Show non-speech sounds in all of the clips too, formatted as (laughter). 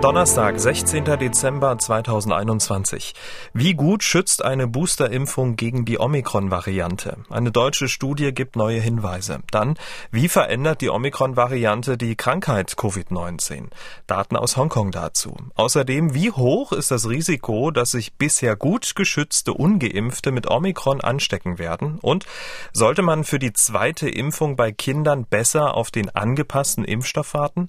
Donnerstag, 16. Dezember 2021. Wie gut schützt eine Boosterimpfung gegen die Omikron-Variante? Eine deutsche Studie gibt neue Hinweise. Dann, wie verändert die Omikron-Variante die Krankheit Covid-19? Daten aus Hongkong dazu. Außerdem, wie hoch ist das Risiko, dass sich bisher gut geschützte Ungeimpfte mit Omikron anstecken werden? Und sollte man für die zweite Impfung bei Kindern besser auf den angepassten Impfstoff warten?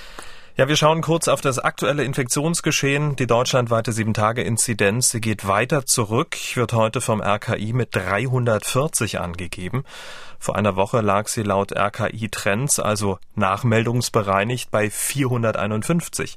Ja, wir schauen kurz auf das aktuelle Infektionsgeschehen. Die deutschlandweite 7-Tage-Inzidenz geht weiter zurück, wird heute vom RKI mit 340 angegeben. Vor einer Woche lag sie laut RKI Trends, also nachmeldungsbereinigt, bei 451.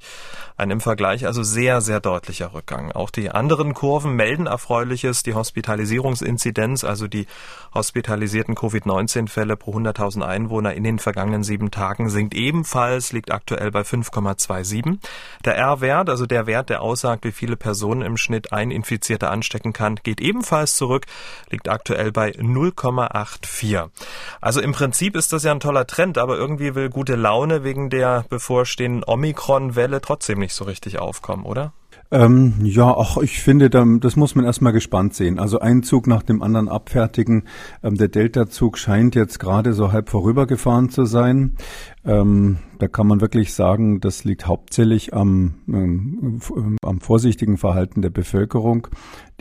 Ein im Vergleich also sehr, sehr deutlicher Rückgang. Auch die anderen Kurven melden Erfreuliches. Die Hospitalisierungsinzidenz, also die hospitalisierten Covid-19-Fälle pro 100.000 Einwohner in den vergangenen sieben Tagen sinkt ebenfalls, liegt aktuell bei 5,27. Der R-Wert, also der Wert, der aussagt, wie viele Personen im Schnitt ein Infizierter anstecken kann, geht ebenfalls zurück, liegt aktuell bei 0,84. Also im Prinzip ist das ja ein toller Trend, aber irgendwie will gute Laune wegen der bevorstehenden Omikron-Welle trotzdem nicht so richtig aufkommen, oder? Ähm, ja, ach, ich finde, das muss man erstmal gespannt sehen. Also ein Zug nach dem anderen abfertigen. Ähm, der Delta-Zug scheint jetzt gerade so halb vorübergefahren zu sein. Ähm, da kann man wirklich sagen, das liegt hauptsächlich am, ähm, am vorsichtigen Verhalten der Bevölkerung.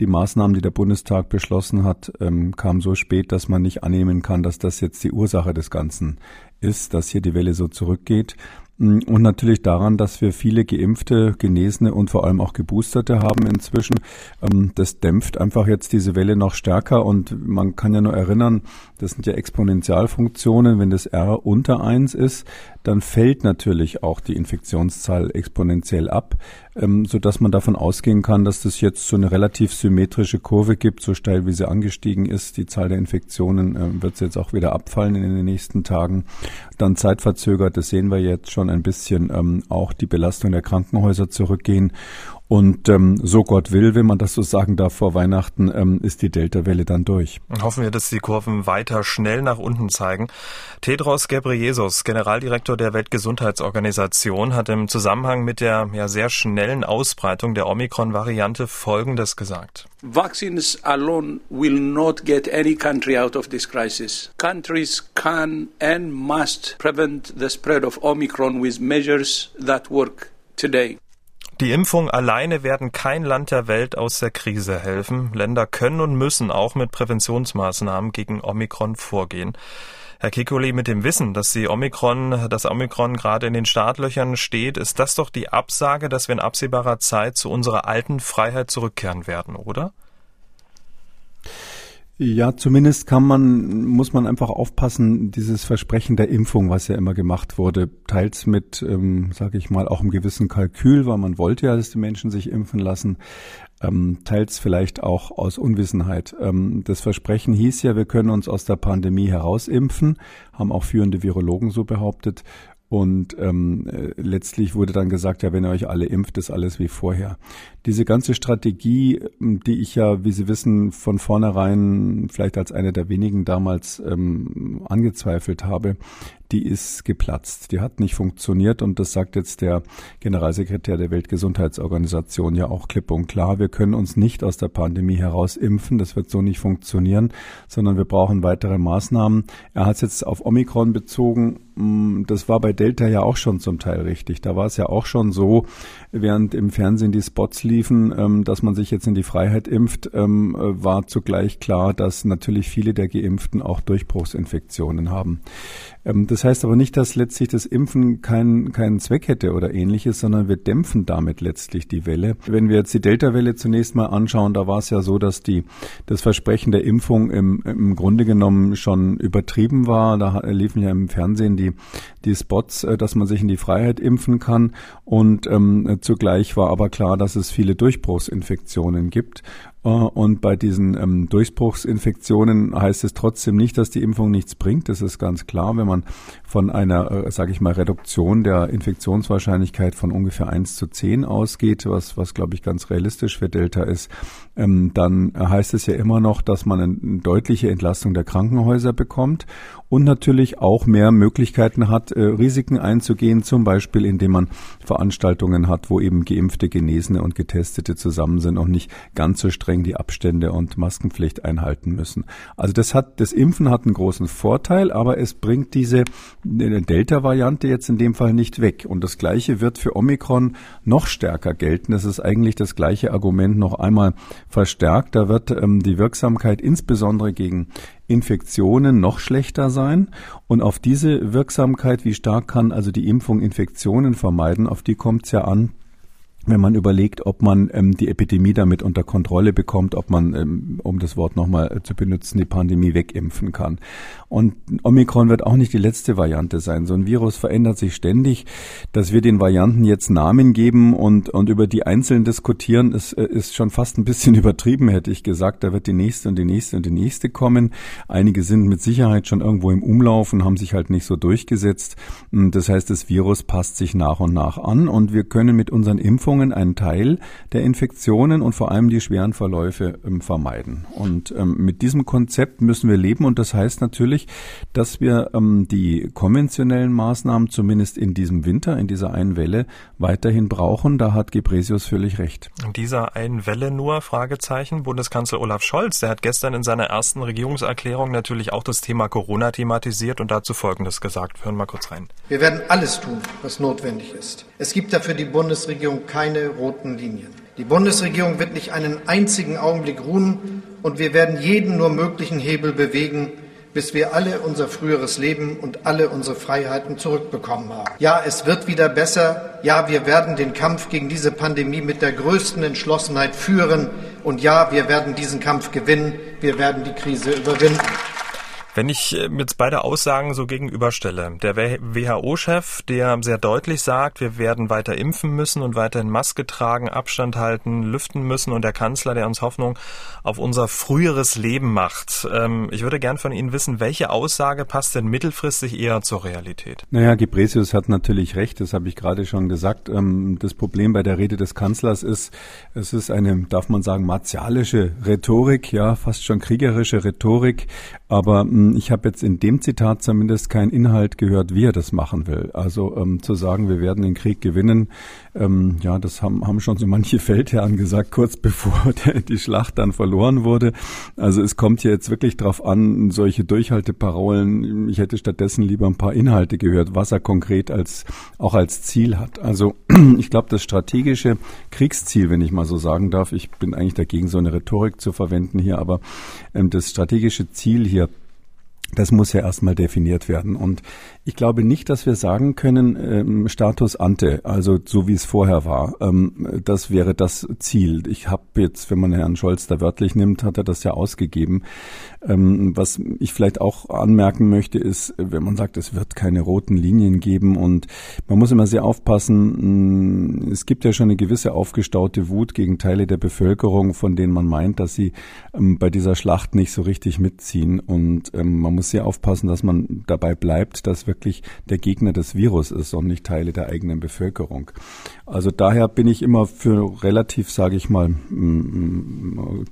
Die Maßnahmen, die der Bundestag beschlossen hat, ähm, kamen so spät, dass man nicht annehmen kann, dass das jetzt die Ursache des Ganzen ist, dass hier die Welle so zurückgeht. Mm, und natürlich daran, dass wir viele Geimpfte, Genesene und vor allem auch Geboosterte haben inzwischen. Ähm, das dämpft einfach jetzt diese Welle noch stärker und man kann ja nur erinnern, das sind ja Exponentialfunktionen. Wenn das R unter eins ist, dann fällt natürlich auch die Infektionszahl exponentiell ab, ähm, so dass man davon ausgehen kann, dass das jetzt so eine relativ symmetrische Kurve gibt, so steil wie sie angestiegen ist. Die Zahl der Infektionen äh, wird jetzt auch wieder abfallen in den nächsten Tagen. Dann zeitverzögert, das sehen wir jetzt schon ein bisschen, ähm, auch die Belastung der Krankenhäuser zurückgehen. Und ähm, so Gott will, wenn man das so sagen darf, vor Weihnachten ähm, ist die Delta-Welle dann durch. Hoffen wir, dass die Kurven weiter schnell nach unten zeigen. Tedros Ghebreyesus, Generaldirektor der Weltgesundheitsorganisation, hat im Zusammenhang mit der ja, sehr schnellen Ausbreitung der Omikron-Variante Folgendes gesagt. Vaccines alone will not get any country out of this crisis. Countries can and must prevent the spread of Omicron with measures that work today. Die Impfung alleine werden kein Land der Welt aus der Krise helfen. Länder können und müssen auch mit Präventionsmaßnahmen gegen Omikron vorgehen. Herr Kikuli, mit dem Wissen, dass die Omikron, das Omikron gerade in den Startlöchern steht, ist das doch die Absage, dass wir in absehbarer Zeit zu unserer alten Freiheit zurückkehren werden, oder? Ja, zumindest kann man, muss man einfach aufpassen, dieses Versprechen der Impfung, was ja immer gemacht wurde, teils mit, ähm, sage ich mal, auch einem gewissen Kalkül, weil man wollte ja, dass die Menschen sich impfen lassen, ähm, teils vielleicht auch aus Unwissenheit. Ähm, das Versprechen hieß ja, wir können uns aus der Pandemie herausimpfen, haben auch führende Virologen so behauptet. Und ähm, äh, letztlich wurde dann gesagt, ja, wenn ihr euch alle impft, ist alles wie vorher. Diese ganze Strategie, ähm, die ich ja, wie Sie wissen, von vornherein vielleicht als eine der wenigen damals ähm, angezweifelt habe, die ist geplatzt. Die hat nicht funktioniert und das sagt jetzt der Generalsekretär der Weltgesundheitsorganisation ja auch klipp und klar. Wir können uns nicht aus der Pandemie heraus impfen. Das wird so nicht funktionieren, sondern wir brauchen weitere Maßnahmen. Er hat es jetzt auf Omikron bezogen. Mm, das war bei Delta ja auch schon zum Teil richtig. Da war es ja auch schon so, während im Fernsehen die Spots liefen, ähm, dass man sich jetzt in die Freiheit impft, ähm, war zugleich klar, dass natürlich viele der Geimpften auch Durchbruchsinfektionen haben. Ähm, das heißt aber nicht, dass letztlich das Impfen keinen keinen Zweck hätte oder ähnliches, sondern wir dämpfen damit letztlich die Welle. Wenn wir jetzt die Delta-Welle zunächst mal anschauen, da war es ja so, dass die das Versprechen der Impfung im, im Grunde genommen schon übertrieben war. Da liefen ja im Fernsehen die die Spots, äh, dass man sich in die Freiheit impfen kann und ähm, zugleich war aber klar, dass es viele Durchbruchsinfektionen gibt und bei diesen ähm, Durchbruchsinfektionen heißt es trotzdem nicht, dass die Impfung nichts bringt. Das ist ganz klar, wenn man von einer, äh, sage ich mal, Reduktion der Infektionswahrscheinlichkeit von ungefähr 1 zu 10 ausgeht, was, was glaube ich ganz realistisch für Delta ist, ähm, dann heißt es ja immer noch, dass man eine deutliche Entlastung der Krankenhäuser bekommt und natürlich auch mehr Möglichkeiten hat, äh, Risiken einzugehen, zum Beispiel indem man Veranstaltungen hat, wo eben Geimpfte, Genesene und Getestete zusammen sind und nicht ganz so streng die Abstände und Maskenpflicht einhalten müssen. Also das hat, das Impfen hat einen großen Vorteil, aber es bringt diese äh, Delta-Variante jetzt in dem Fall nicht weg. Und das Gleiche wird für Omikron noch stärker gelten. Das ist eigentlich das gleiche Argument noch einmal verstärkt. Da wird ähm, die Wirksamkeit insbesondere gegen Infektionen noch schlechter sein. Und auf diese Wirksamkeit, wie stark kann also die Impfung Infektionen vermeiden, auf die kommt es ja an wenn man überlegt, ob man ähm, die Epidemie damit unter Kontrolle bekommt, ob man, ähm, um das Wort nochmal zu benutzen, die Pandemie wegimpfen kann. Und Omikron wird auch nicht die letzte Variante sein. So ein Virus verändert sich ständig. Dass wir den Varianten jetzt Namen geben und, und über die einzelnen diskutieren, ist, äh, ist schon fast ein bisschen (laughs) übertrieben, hätte ich gesagt. Da wird die nächste und die nächste und die nächste kommen. Einige sind mit Sicherheit schon irgendwo im Umlauf und haben sich halt nicht so durchgesetzt. Das heißt, das Virus passt sich nach und nach an und wir können mit unseren Impfungen Impfungen einen Teil der Infektionen und vor allem die schweren Verläufe ähm, vermeiden. Und ähm, mit diesem Konzept müssen wir leben und das heißt natürlich, dass wir ähm, die konventionellen Maßnahmen zumindest in diesem Winter, in dieser einen Welle weiterhin brauchen. Da hat Gebresius völlig recht. In dieser einen Welle nur, Fragezeichen, Bundeskanzler Olaf Scholz, der hat gestern in seiner ersten Regierungserklärung natürlich auch das Thema Corona thematisiert und dazu Folgendes gesagt. Wir hören mal kurz rein. Wir werden alles tun, was notwendig ist. Es gibt dafür die Bundesregierung keine keine roten Linien. Die Bundesregierung wird nicht einen einzigen Augenblick ruhen und wir werden jeden nur möglichen Hebel bewegen, bis wir alle unser früheres Leben und alle unsere Freiheiten zurückbekommen haben. Ja, es wird wieder besser. Ja, wir werden den Kampf gegen diese Pandemie mit der größten Entschlossenheit führen. Und ja, wir werden diesen Kampf gewinnen. Wir werden die Krise überwinden. Wenn ich äh, jetzt beide Aussagen so gegenüberstelle, der WHO-Chef, der sehr deutlich sagt, wir werden weiter impfen müssen und weiterhin Maske tragen, Abstand halten, lüften müssen und der Kanzler, der uns Hoffnung auf unser früheres Leben macht. Ähm, ich würde gern von Ihnen wissen, welche Aussage passt denn mittelfristig eher zur Realität? Naja, Gebresius hat natürlich recht, das habe ich gerade schon gesagt. Ähm, das Problem bei der Rede des Kanzlers ist, es ist eine, darf man sagen, martialische Rhetorik, ja, fast schon kriegerische Rhetorik, aber hm, ich habe jetzt in dem Zitat zumindest keinen Inhalt gehört, wie er das machen will. Also ähm, zu sagen, wir werden den Krieg gewinnen, ähm, ja, das haben, haben schon so manche (laughs) Feldherren gesagt, kurz bevor (laughs) der, die Schlacht dann verloren wurde. Also es kommt hier jetzt wirklich drauf an, solche Durchhalteparolen. Ich hätte stattdessen lieber ein paar Inhalte gehört, was er konkret als auch als Ziel hat. Also (clears throat) ich glaube, das strategische Kriegsziel, wenn ich mal so sagen darf, ich bin eigentlich dagegen, so eine Rhetorik zu verwenden hier, aber ähm, das strategische Ziel hier das muss ja erstmal definiert werden. Und ich glaube nicht, dass wir sagen können, ähm, Status ante, also so wie es vorher war, ähm, das wäre das Ziel. Ich habe jetzt, wenn man Herrn Scholz da wörtlich nimmt, hat er das ja ausgegeben. Ähm, was ich vielleicht auch anmerken möchte, ist, wenn man sagt, es wird keine roten Linien geben und man muss immer sehr aufpassen, mm, es gibt ja schon eine gewisse aufgestaute Wut gegen Teile der Bevölkerung, von denen man meint, dass sie ähm, bei dieser Schlacht nicht so richtig mitziehen und ähm, man muss sehr aufpassen, dass man dabei bleibt, dass wirklich der Gegner des Virus ist und nicht Teile der eigenen Bevölkerung. Also daher bin ich immer für relativ, sage ich mal,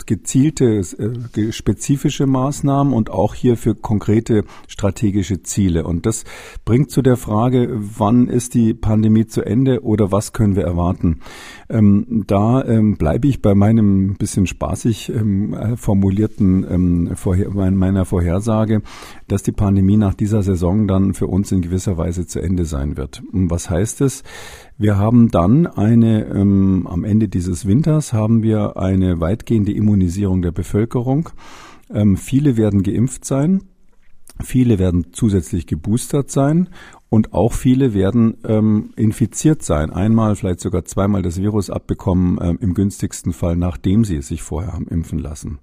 gezielte, äh, spezifische Maßnahmen und auch hier für konkrete strategische Ziele. Und das bringt zu der Frage, wann ist die Pandemie zu Ende oder was können wir erwarten? Ähm, da ähm, bleibe ich bei meinem bisschen spaßig ähm, formulierten ähm, vorher, meiner Vorhersage, dass die Pandemie nach dieser Saison dann für uns in gewisser Weise zu Ende sein wird. Und was heißt es? Wir haben dann eine, ähm, am Ende dieses Winters haben wir eine weitgehende Immunisierung der Bevölkerung. Ähm, viele werden geimpft sein. Viele werden zusätzlich geboostert sein und auch viele werden ähm, infiziert sein. Einmal, vielleicht sogar zweimal das Virus abbekommen, ähm, im günstigsten Fall, nachdem sie es sich vorher haben impfen lassen.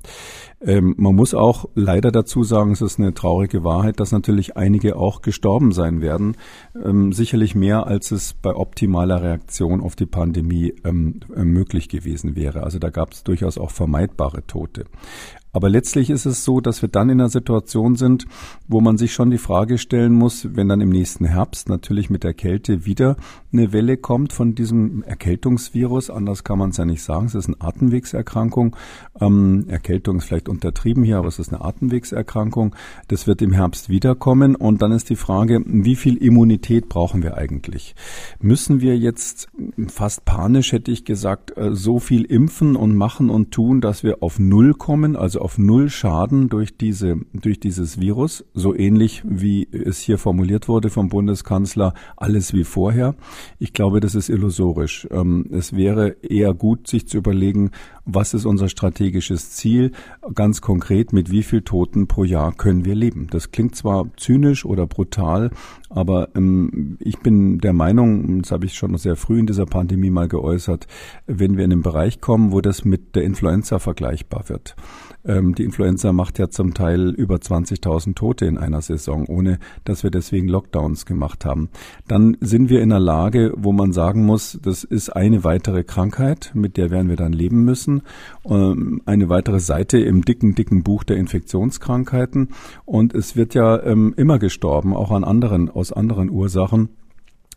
Ähm, man muss auch leider dazu sagen, es ist eine traurige Wahrheit, dass natürlich einige auch gestorben sein werden. Ähm, sicherlich mehr, als es bei optimaler Reaktion auf die Pandemie ähm, möglich gewesen wäre. Also da gab es durchaus auch vermeidbare Tote. Aber letztlich ist es so, dass wir dann in einer Situation sind, wo man sich schon die Frage stellen muss, wenn dann im nächsten Herbst natürlich mit der Kälte wieder eine Welle kommt von diesem Erkältungsvirus, anders kann man es ja nicht sagen, es ist eine Atemwegserkrankung. Ähm, Erkältung ist vielleicht untertrieben hier, aber es ist eine Atemwegserkrankung. Das wird im Herbst wiederkommen und dann ist die Frage, wie viel Immunität brauchen wir eigentlich? Müssen wir jetzt fast panisch, hätte ich gesagt, äh, so viel impfen und machen und tun, dass wir auf Null kommen, also auf null Schaden durch diese, durch dieses Virus, so ähnlich wie es hier formuliert wurde vom Bundeskanzler, alles wie vorher. Ich glaube, das ist illusorisch. Ähm, es wäre eher gut, sich zu überlegen, was ist unser strategisches Ziel? Ganz konkret, mit wie viel Toten pro Jahr können wir leben? Das klingt zwar zynisch oder brutal, aber ähm, ich bin der Meinung, das habe ich schon sehr früh in dieser Pandemie mal geäußert, wenn wir in einen Bereich kommen, wo das mit der Influenza vergleichbar wird, ähm, die Influenza macht ja zum Teil über 20.000 Tote in einer Saison, ohne dass wir deswegen Lockdowns gemacht haben. Dann sind wir in einer Lage, wo man sagen muss, das ist eine weitere Krankheit, mit der werden wir dann leben müssen. Ähm, eine weitere Seite im dicken, dicken Buch der Infektionskrankheiten. Und es wird ja ähm, immer gestorben, auch an anderen, aus anderen Ursachen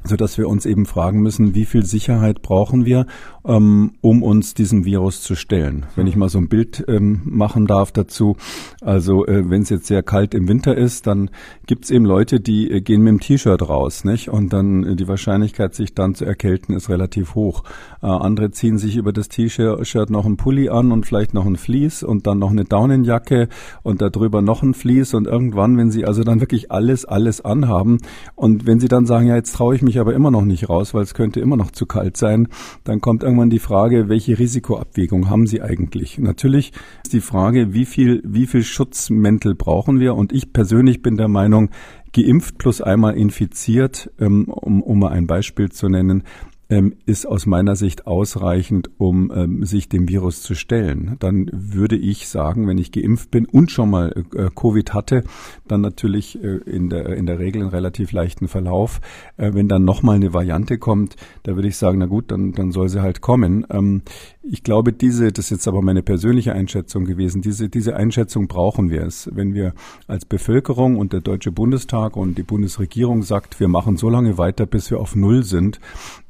so dass wir uns eben fragen müssen, wie viel Sicherheit brauchen wir, ähm, um uns diesem Virus zu stellen. Wenn ich mal so ein Bild ähm, machen darf dazu, also äh, wenn es jetzt sehr kalt im Winter ist, dann gibt es eben Leute, die äh, gehen mit dem T-Shirt raus, nicht? Und dann äh, die Wahrscheinlichkeit, sich dann zu erkälten, ist relativ hoch. Äh, andere ziehen sich über das T-Shirt noch ein Pulli an und vielleicht noch ein Vlies und dann noch eine Daunenjacke und darüber noch ein Vlies und irgendwann, wenn sie also dann wirklich alles, alles anhaben und wenn sie dann sagen, ja, jetzt traue ich mich mich aber immer noch nicht raus, weil es könnte immer noch zu kalt sein. Dann kommt irgendwann die Frage, welche Risikoabwägung haben Sie eigentlich? Natürlich ist die Frage, wie viel, wie viel Schutzmäntel brauchen wir? Und ich persönlich bin der Meinung, geimpft plus einmal infiziert, ähm, um, um mal ein Beispiel zu nennen, ähm, ist aus meiner Sicht ausreichend, um ähm, sich dem Virus zu stellen. Dann würde ich sagen, wenn ich geimpft bin und schon mal äh, Covid hatte, dann natürlich äh, in, der, in der Regel einen relativ leichten Verlauf. Äh, wenn dann nochmal eine Variante kommt, da würde ich sagen, na gut, dann, dann soll sie halt kommen. Ähm, ich glaube, diese, das ist jetzt aber meine persönliche Einschätzung gewesen, diese, diese Einschätzung brauchen wir es. Wenn wir als Bevölkerung und der Deutsche Bundestag und die Bundesregierung sagt, wir machen so lange weiter, bis wir auf Null sind,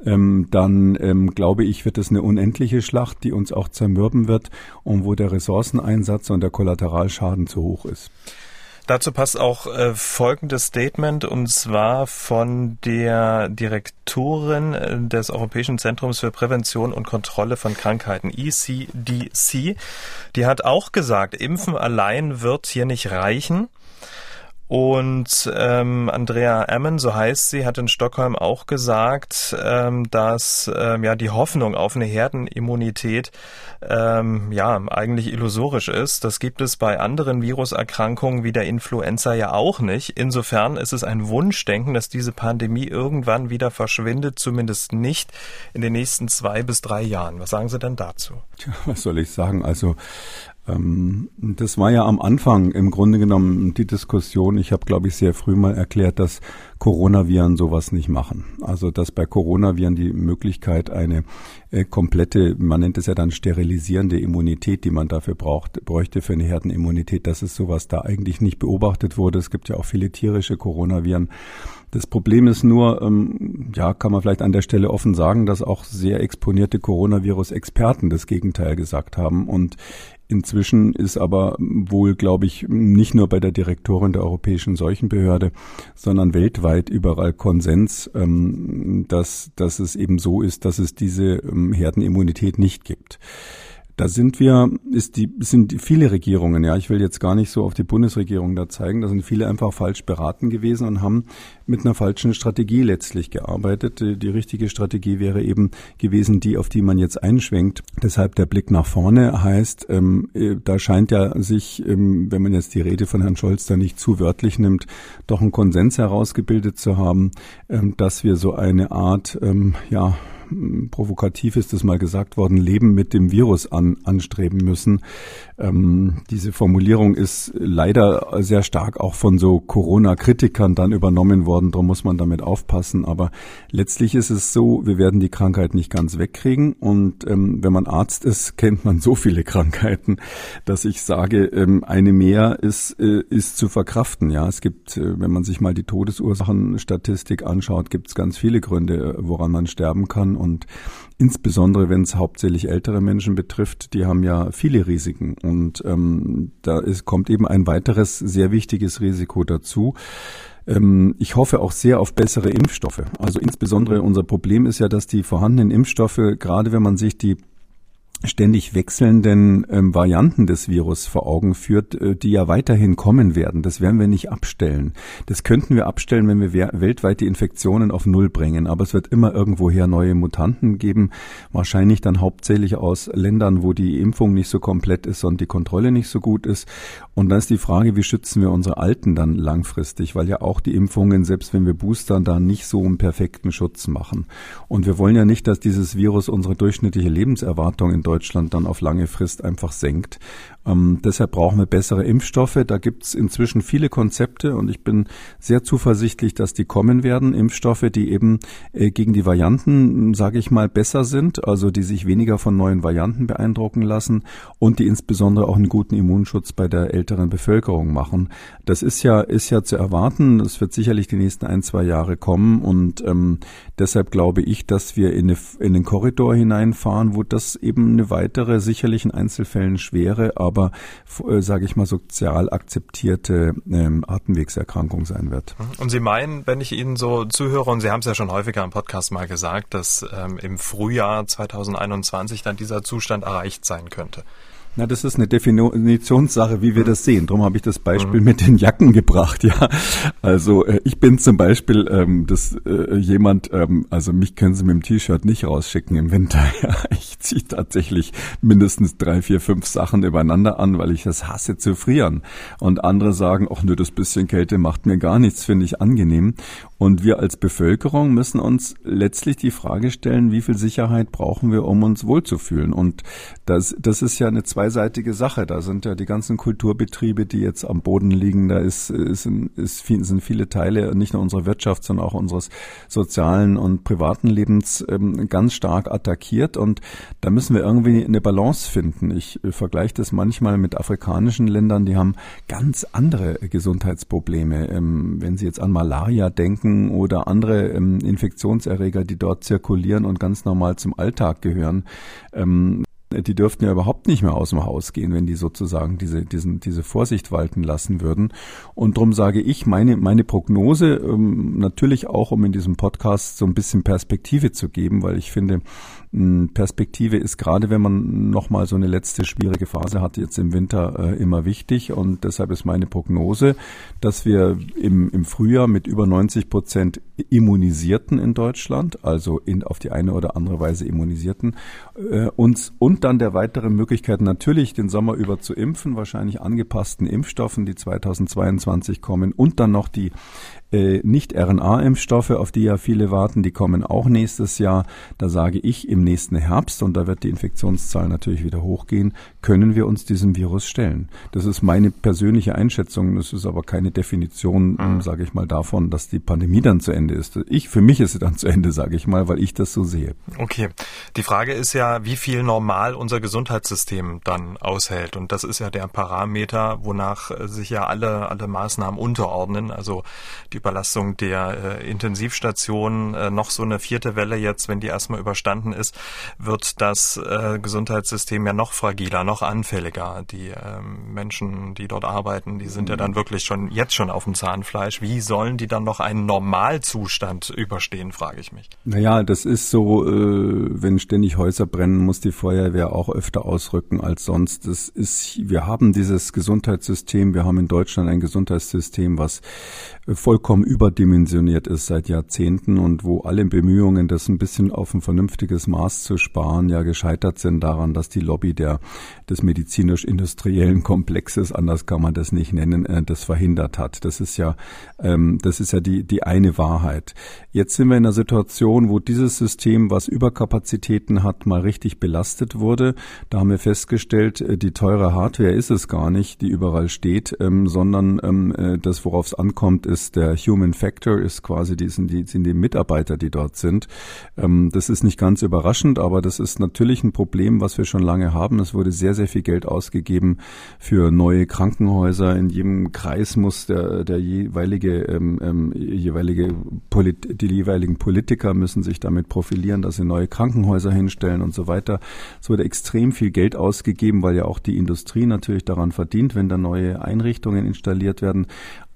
ähm, dann ähm, glaube ich, wird es eine unendliche Schlacht, die uns auch zermürben wird und wo der Ressourceneinsatz und der Kollateralschaden zu hoch ist. Dazu passt auch äh, folgendes Statement und zwar von der Direktorin äh, des Europäischen Zentrums für Prävention und Kontrolle von Krankheiten ECDC. Die hat auch gesagt, Impfen allein wird hier nicht reichen. Und ähm, Andrea Ammen, so heißt sie, hat in Stockholm auch gesagt, ähm, dass ähm, ja die Hoffnung auf eine Herdenimmunität ähm, ja eigentlich illusorisch ist. Das gibt es bei anderen Viruserkrankungen wie der Influenza ja auch nicht. Insofern ist es ein Wunschdenken, dass diese Pandemie irgendwann wieder verschwindet, zumindest nicht in den nächsten zwei bis drei Jahren. Was sagen Sie denn dazu? Tja, was soll ich sagen? Also das war ja am Anfang im Grunde genommen die Diskussion. Ich habe, glaube ich, sehr früh mal erklärt, dass Coronaviren sowas nicht machen. Also dass bei Coronaviren die Möglichkeit eine äh, komplette, man nennt es ja dann sterilisierende Immunität, die man dafür braucht, bräuchte für eine Herdenimmunität, dass es sowas da eigentlich nicht beobachtet wurde. Es gibt ja auch viele tierische Coronaviren. Das Problem ist nur, ähm, ja, kann man vielleicht an der Stelle offen sagen, dass auch sehr exponierte Coronavirus-Experten das Gegenteil gesagt haben. Und Inzwischen ist aber wohl, glaube ich, nicht nur bei der Direktorin der Europäischen Seuchenbehörde, sondern weltweit überall Konsens, ähm, dass, dass es eben so ist, dass es diese ähm, Herdenimmunität nicht gibt. Da sind wir, ist die, sind viele Regierungen, ja, ich will jetzt gar nicht so auf die Bundesregierung da zeigen, da sind viele einfach falsch beraten gewesen und haben mit einer falschen Strategie letztlich gearbeitet. Die richtige Strategie wäre eben gewesen, die, auf die man jetzt einschwenkt. Deshalb der Blick nach vorne heißt, ähm, äh, da scheint ja sich, ähm, wenn man jetzt die Rede von Herrn Scholz da nicht zu wörtlich nimmt, doch ein Konsens herausgebildet zu haben, ähm, dass wir so eine Art, ähm, ja, provokativ ist es mal gesagt worden, Leben mit dem Virus an, anstreben müssen. Ähm, diese Formulierung ist leider sehr stark auch von so Corona-Kritikern dann übernommen worden. Darum muss man damit aufpassen. Aber letztlich ist es so, wir werden die Krankheit nicht ganz wegkriegen. Und ähm, wenn man Arzt ist, (laughs) kennt man so viele Krankheiten, dass ich sage, ähm, eine mehr ist, äh, ist zu verkraften. Ja, es gibt, äh, wenn man sich mal die Todesursachenstatistik anschaut, gibt es ganz viele Gründe, woran man sterben kann. Und insbesondere, wenn es hauptsächlich ältere Menschen betrifft, die haben ja viele Risiken. Und ähm, da ist, kommt eben ein weiteres sehr wichtiges Risiko dazu. Ähm, ich hoffe auch sehr auf bessere Impfstoffe. Also insbesondere unser Problem ist ja, dass die vorhandenen Impfstoffe, gerade wenn man sich die ständig wechselnden ähm, Varianten des Virus vor Augen führt, äh, die ja weiterhin kommen werden. Das werden wir nicht abstellen. Das könnten wir abstellen, wenn wir weltweit die Infektionen auf Null bringen. Aber es wird immer irgendwoher neue Mutanten geben. Wahrscheinlich dann hauptsächlich aus Ländern, wo die Impfung nicht so komplett ist und die Kontrolle nicht so gut ist. Und dann ist die Frage, wie schützen wir unsere Alten dann langfristig? Weil ja auch die Impfungen, selbst wenn wir boostern, da nicht so einen perfekten Schutz machen. Und wir wollen ja nicht, dass dieses Virus unsere durchschnittliche Lebenserwartung in Deutschland Deutschland dann auf lange Frist einfach senkt. Ähm, deshalb brauchen wir bessere Impfstoffe. Da gibt es inzwischen viele Konzepte und ich bin sehr zuversichtlich, dass die kommen werden. Impfstoffe, die eben äh, gegen die Varianten, sage ich mal, besser sind, also die sich weniger von neuen Varianten beeindrucken lassen und die insbesondere auch einen guten Immunschutz bei der älteren Bevölkerung machen. Das ist ja ist ja zu erwarten. Das wird sicherlich die nächsten ein zwei Jahre kommen und ähm, deshalb glaube ich, dass wir in, eine, in den Korridor hineinfahren, wo das eben eine weitere, sicherlich in Einzelfällen schwere, aber, äh, sage ich mal, sozial akzeptierte ähm, Atemwegserkrankung sein wird. Und Sie meinen, wenn ich Ihnen so zuhöre, und Sie haben es ja schon häufiger im Podcast mal gesagt, dass ähm, im Frühjahr 2021 dann dieser Zustand erreicht sein könnte. Na, das ist eine Definitionssache, wie wir das sehen. Darum habe ich das Beispiel mhm. mit den Jacken gebracht. (laughs) Ja, also äh, ich bin zum Beispiel ähm, das äh, jemand. Ähm, also mich können Sie mit dem T-Shirt nicht rausschicken im Winter. (laughs) Ja, ich ziehe tatsächlich mindestens drei, vier, fünf Sachen übereinander an, weil ich das hasse zu frieren. Und andere sagen, ach nur das bisschen Kälte macht mir gar nichts, finde ich angenehm. Und wir als Bevölkerung müssen uns letztlich die Frage stellen, wie viel Sicherheit brauchen wir, um uns wohlzufühlen? Und das, das ist ja eine zweiseitige Sache. Da sind ja die ganzen Kulturbetriebe, die jetzt am Boden liegen. Da ist, ist, ist, sind viele Teile nicht nur unserer Wirtschaft, sondern auch unseres sozialen und privaten Lebens ähm, ganz stark attackiert. Und da müssen wir irgendwie eine Balance finden. Ich vergleiche das manchmal mit afrikanischen Ländern, die haben ganz andere Gesundheitsprobleme. Ähm, wenn Sie jetzt an Malaria denken, oder andere ähm, Infektionserreger, die dort zirkulieren und ganz normal zum Alltag gehören. Die dürften ja überhaupt nicht mehr aus dem Haus gehen, wenn die sozusagen diese, diesen, diese Vorsicht walten lassen würden. Und darum sage ich, meine, meine Prognose, ähm, natürlich auch, um in diesem Podcast so ein bisschen Perspektive zu geben, weil ich finde, Perspektive ist gerade, wenn man nochmal so eine letzte schwierige Phase hat, jetzt im Winter äh, immer wichtig. Und deshalb ist meine Prognose, dass wir im, im Frühjahr mit über 90 Prozent Immunisierten in Deutschland, also in, auf die eine oder andere Weise Immunisierten, äh, uns und dann der weitere Möglichkeit natürlich den Sommer über zu impfen, wahrscheinlich angepassten Impfstoffen, die 2022 kommen und dann noch die äh, Nicht-RNA-Impfstoffe, auf die ja viele warten, die kommen auch nächstes Jahr. Da sage ich, im nächsten Herbst, und da wird die Infektionszahl natürlich wieder hochgehen, können wir uns diesem Virus stellen. Das ist meine persönliche Einschätzung. Das ist aber keine Definition, mhm. sage ich mal, davon, dass die Pandemie dann zu Ende ist. Ich, für mich ist sie dann zu Ende, sage ich mal, weil ich das so sehe. Okay. Die Frage ist ja, wie viel normal unser Gesundheitssystem dann aushält. Und das ist ja der Parameter, wonach sich ja alle, alle Maßnahmen unterordnen. Also die Überlastung der äh, Intensivstationen, äh, noch so eine vierte Welle jetzt, wenn die erstmal überstanden ist, wird das äh, Gesundheitssystem ja noch fragiler, noch noch anfälliger. Die ähm, Menschen, die dort arbeiten, die sind ja dann wirklich schon jetzt schon auf dem Zahnfleisch. Wie sollen die dann noch einen Normalzustand überstehen, frage ich mich. Naja, das ist so, äh, wenn ständig Häuser brennen, muss die Feuerwehr auch öfter ausrücken als sonst. Das ist, wir haben dieses Gesundheitssystem, wir haben in Deutschland ein Gesundheitssystem, was vollkommen überdimensioniert ist seit Jahrzehnten und wo alle Bemühungen, das ein bisschen auf ein vernünftiges Maß zu sparen, ja gescheitert sind daran, dass die Lobby der des medizinisch-industriellen Komplexes, anders kann man das nicht nennen, äh, das verhindert hat. Das ist ja ähm, das ist ja die die eine Wahrheit. Jetzt sind wir in einer Situation, wo dieses System, was Überkapazitäten hat, mal richtig belastet wurde. Da haben wir festgestellt, äh, die teure Hardware ist es gar nicht, die überall steht, ähm, sondern ähm, äh, das, worauf es ankommt, ist der Human Factor, ist quasi die, sind die, sind die Mitarbeiter, die dort sind. Ähm, das ist nicht ganz überraschend, aber das ist natürlich ein Problem, was wir schon lange haben. Es wurde sehr, sehr viel Geld ausgegeben für neue Krankenhäuser. In jedem Kreis muss der, der jeweilige, ähm, ähm jeweilige Polit die jeweiligen Politiker müssen sich damit profilieren, dass sie neue Krankenhäuser hinstellen und so weiter. Es wurde extrem viel Geld ausgegeben, weil ja auch die Industrie natürlich daran verdient, wenn da neue Einrichtungen installiert werden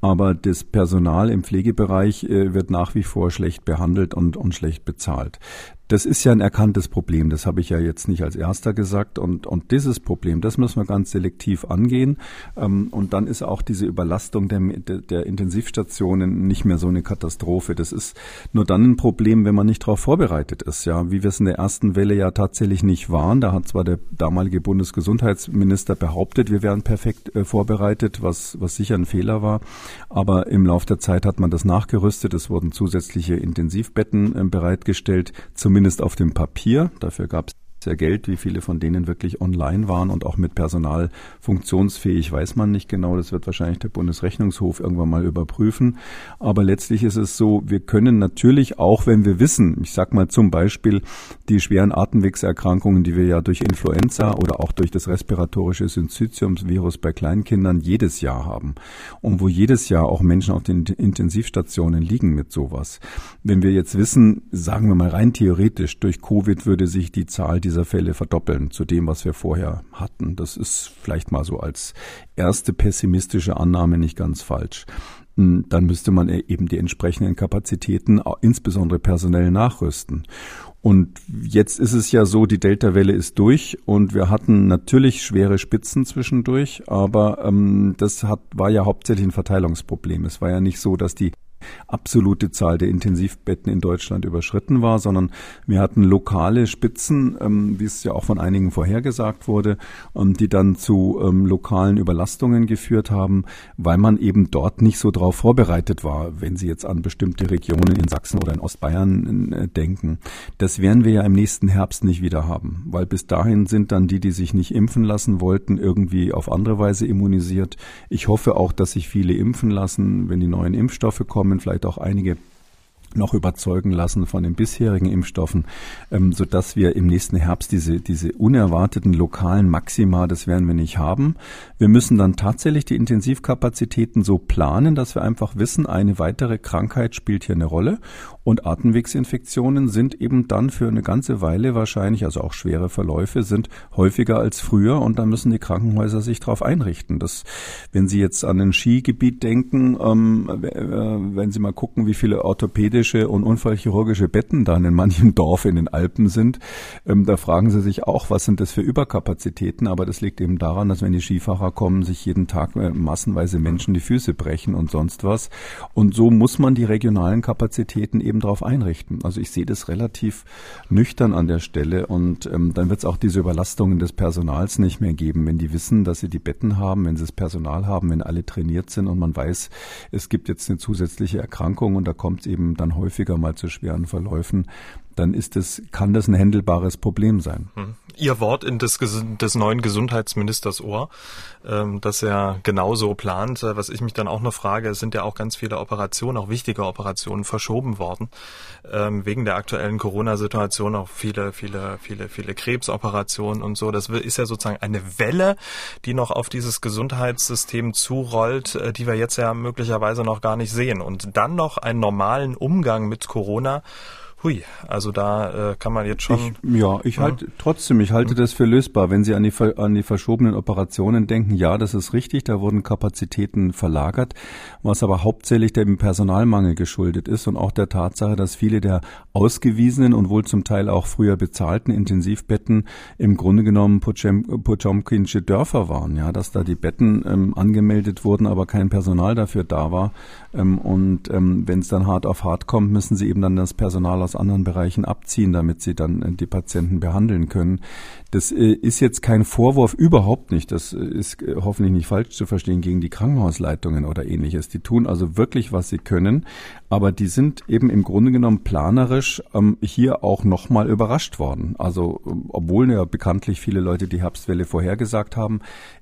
aber das Personal im Pflegebereich äh, wird nach wie vor schlecht behandelt und, und schlecht bezahlt. Das ist ja ein erkanntes Problem. Das habe ich ja jetzt nicht als erster gesagt. Und, und dieses Problem, das müssen wir ganz selektiv angehen. Ähm, und dann ist auch diese Überlastung der, der Intensivstationen nicht mehr so eine Katastrophe. Das ist nur dann ein Problem, wenn man nicht darauf vorbereitet ist. Ja, wie wir es in der ersten Welle ja tatsächlich nicht waren. Da hat zwar der damalige Bundesgesundheitsminister behauptet, wir wären perfekt äh, vorbereitet, was, was sicher ein Fehler war. Aber im Laufe der Zeit hat man das nachgerüstet. Es wurden zusätzliche Intensivbetten äh, bereitgestellt, zumindest auf dem Papier. Dafür gab es Geld. Wie viele von denen wirklich online waren und auch mit Personal funktionsfähig, weiß man nicht genau. Das wird wahrscheinlich der Bundesrechnungshof irgendwann mal überprüfen. Aber letztlich ist es so, wir können natürlich auch, wenn wir wissen, ich sag mal zum Beispiel die schweren Atemwegserkrankungen, die wir ja durch Influenza oder auch durch das respiratorische Syncytiumsvirus bei Kleinkindern jedes Jahr haben und wo jedes Jahr auch Menschen auf den Intensivstationen liegen mit sowas. Wenn wir jetzt wissen, sagen wir mal rein theoretisch, durch Covid würde sich die Zahl dieser Fälle verdoppeln zu dem, was wir vorher hatten. Das ist vielleicht mal so als erste pessimistische Annahme nicht ganz falsch. Hm, dann müsste man e- eben die entsprechenden Kapazitäten, insbesondere personell, nachrüsten. Und jetzt ist es ja so, die Delta-Welle ist durch und wir hatten natürlich schwere Spitzen zwischendurch, aber ähm, das hat, war ja hauptsächlich ein Verteilungsproblem. Es war ja nicht so, dass die absolute Zahl der Intensivbetten in Deutschland überschritten war, sondern wir hatten lokale Spitzen, ähm, wie es ja auch von einigen vorhergesagt wurde, ähm, die dann zu ähm, lokalen Überlastungen geführt haben, weil man eben dort nicht so darauf vorbereitet war, wenn Sie jetzt an bestimmte Regionen in Sachsen oder in Ostbayern äh, denken. Das werden wir ja im nächsten Herbst nicht wieder haben, weil bis dahin sind dann die, die sich nicht impfen lassen wollten, irgendwie auf andere Weise immunisiert. Ich hoffe auch, dass sich viele impfen lassen, wenn die neuen Impfstoffe kommen kommen, vielleicht auch einige noch überzeugen lassen von den bisherigen Impfstoffen, ähm, so dass wir im nächsten Herbst diese, diese unerwarteten lokalen Maxima, das werden wir nicht haben. Wir müssen dann tatsächlich die Intensivkapazitäten so planen, dass wir einfach wissen, eine weitere Krankheit spielt hier eine Rolle und Atemwegsinfektionen sind eben dann für eine ganze Weile wahrscheinlich, also auch schwere Verläufe sind häufiger als früher und da müssen die Krankenhäuser sich darauf einrichten. Das, wenn Sie jetzt an ein Skigebiet denken, ähm, äh, wenn Sie mal gucken, wie viele orthopädische und unfallchirurgische Betten dann in manchem Dorf in den Alpen sind, ähm, da fragen Sie sich auch, was sind das für Überkapazitäten? Aber das liegt eben daran, dass wenn die Skifahrer kommen, sich jeden Tag äh, massenweise Menschen die Füße brechen und sonst was. Und so muss man die regionalen Kapazitäten eben eben darauf einrichten. Also ich sehe das relativ nüchtern an der Stelle und ähm, dann wird es auch diese Überlastungen des Personals nicht mehr geben, wenn die wissen, dass sie die Betten haben, wenn sie das Personal haben, wenn alle trainiert sind und man weiß, es gibt jetzt eine zusätzliche Erkrankung und da kommt es eben dann häufiger mal zu schweren Verläufen, dann ist es, kann das ein händelbares Problem sein. Hm. Ihr Wort in des, des neuen Gesundheitsministers Ohr, ähm, dass er genauso plant. Äh, was ich mich dann auch noch frage, es sind ja auch ganz viele Operationen, auch wichtige Operationen verschoben worden. Ähm, wegen der aktuellen Corona-Situation auch viele, viele, viele, viele Krebsoperationen und so. Das ist ja sozusagen eine Welle, die noch auf dieses Gesundheitssystem zurollt, äh, die wir jetzt ja möglicherweise noch gar nicht sehen. Und dann noch einen normalen Umgang mit Corona Hui, also da äh, kann man jetzt schon. Ich, ja, ich halte trotzdem, ich halte das für lösbar. Wenn Sie an die, an die verschobenen Operationen denken, ja, das ist richtig, da wurden Kapazitäten verlagert, was aber hauptsächlich dem Personalmangel geschuldet ist und auch der Tatsache, dass viele der ausgewiesenen und wohl zum Teil auch früher bezahlten Intensivbetten im Grunde genommen Potemkinsche Dörfer waren, ja, dass da die Betten ähm, angemeldet wurden, aber kein Personal dafür da war. Ähm, und ähm, wenn es dann hart auf hart kommt, müssen sie eben dann das Personal aus anderen Bereichen abziehen, damit sie dann äh, die Patienten behandeln können. Das äh, ist jetzt kein Vorwurf, überhaupt nicht. Das äh, ist hoffentlich nicht falsch zu verstehen gegen die Krankenhausleitungen oder ähnliches. Die tun also wirklich, was sie können, aber die sind eben im Grunde genommen planerisch ähm, hier auch nochmal überrascht worden. Also obwohl ja bekanntlich viele Leute die Herbstwelle vorhergesagt haben,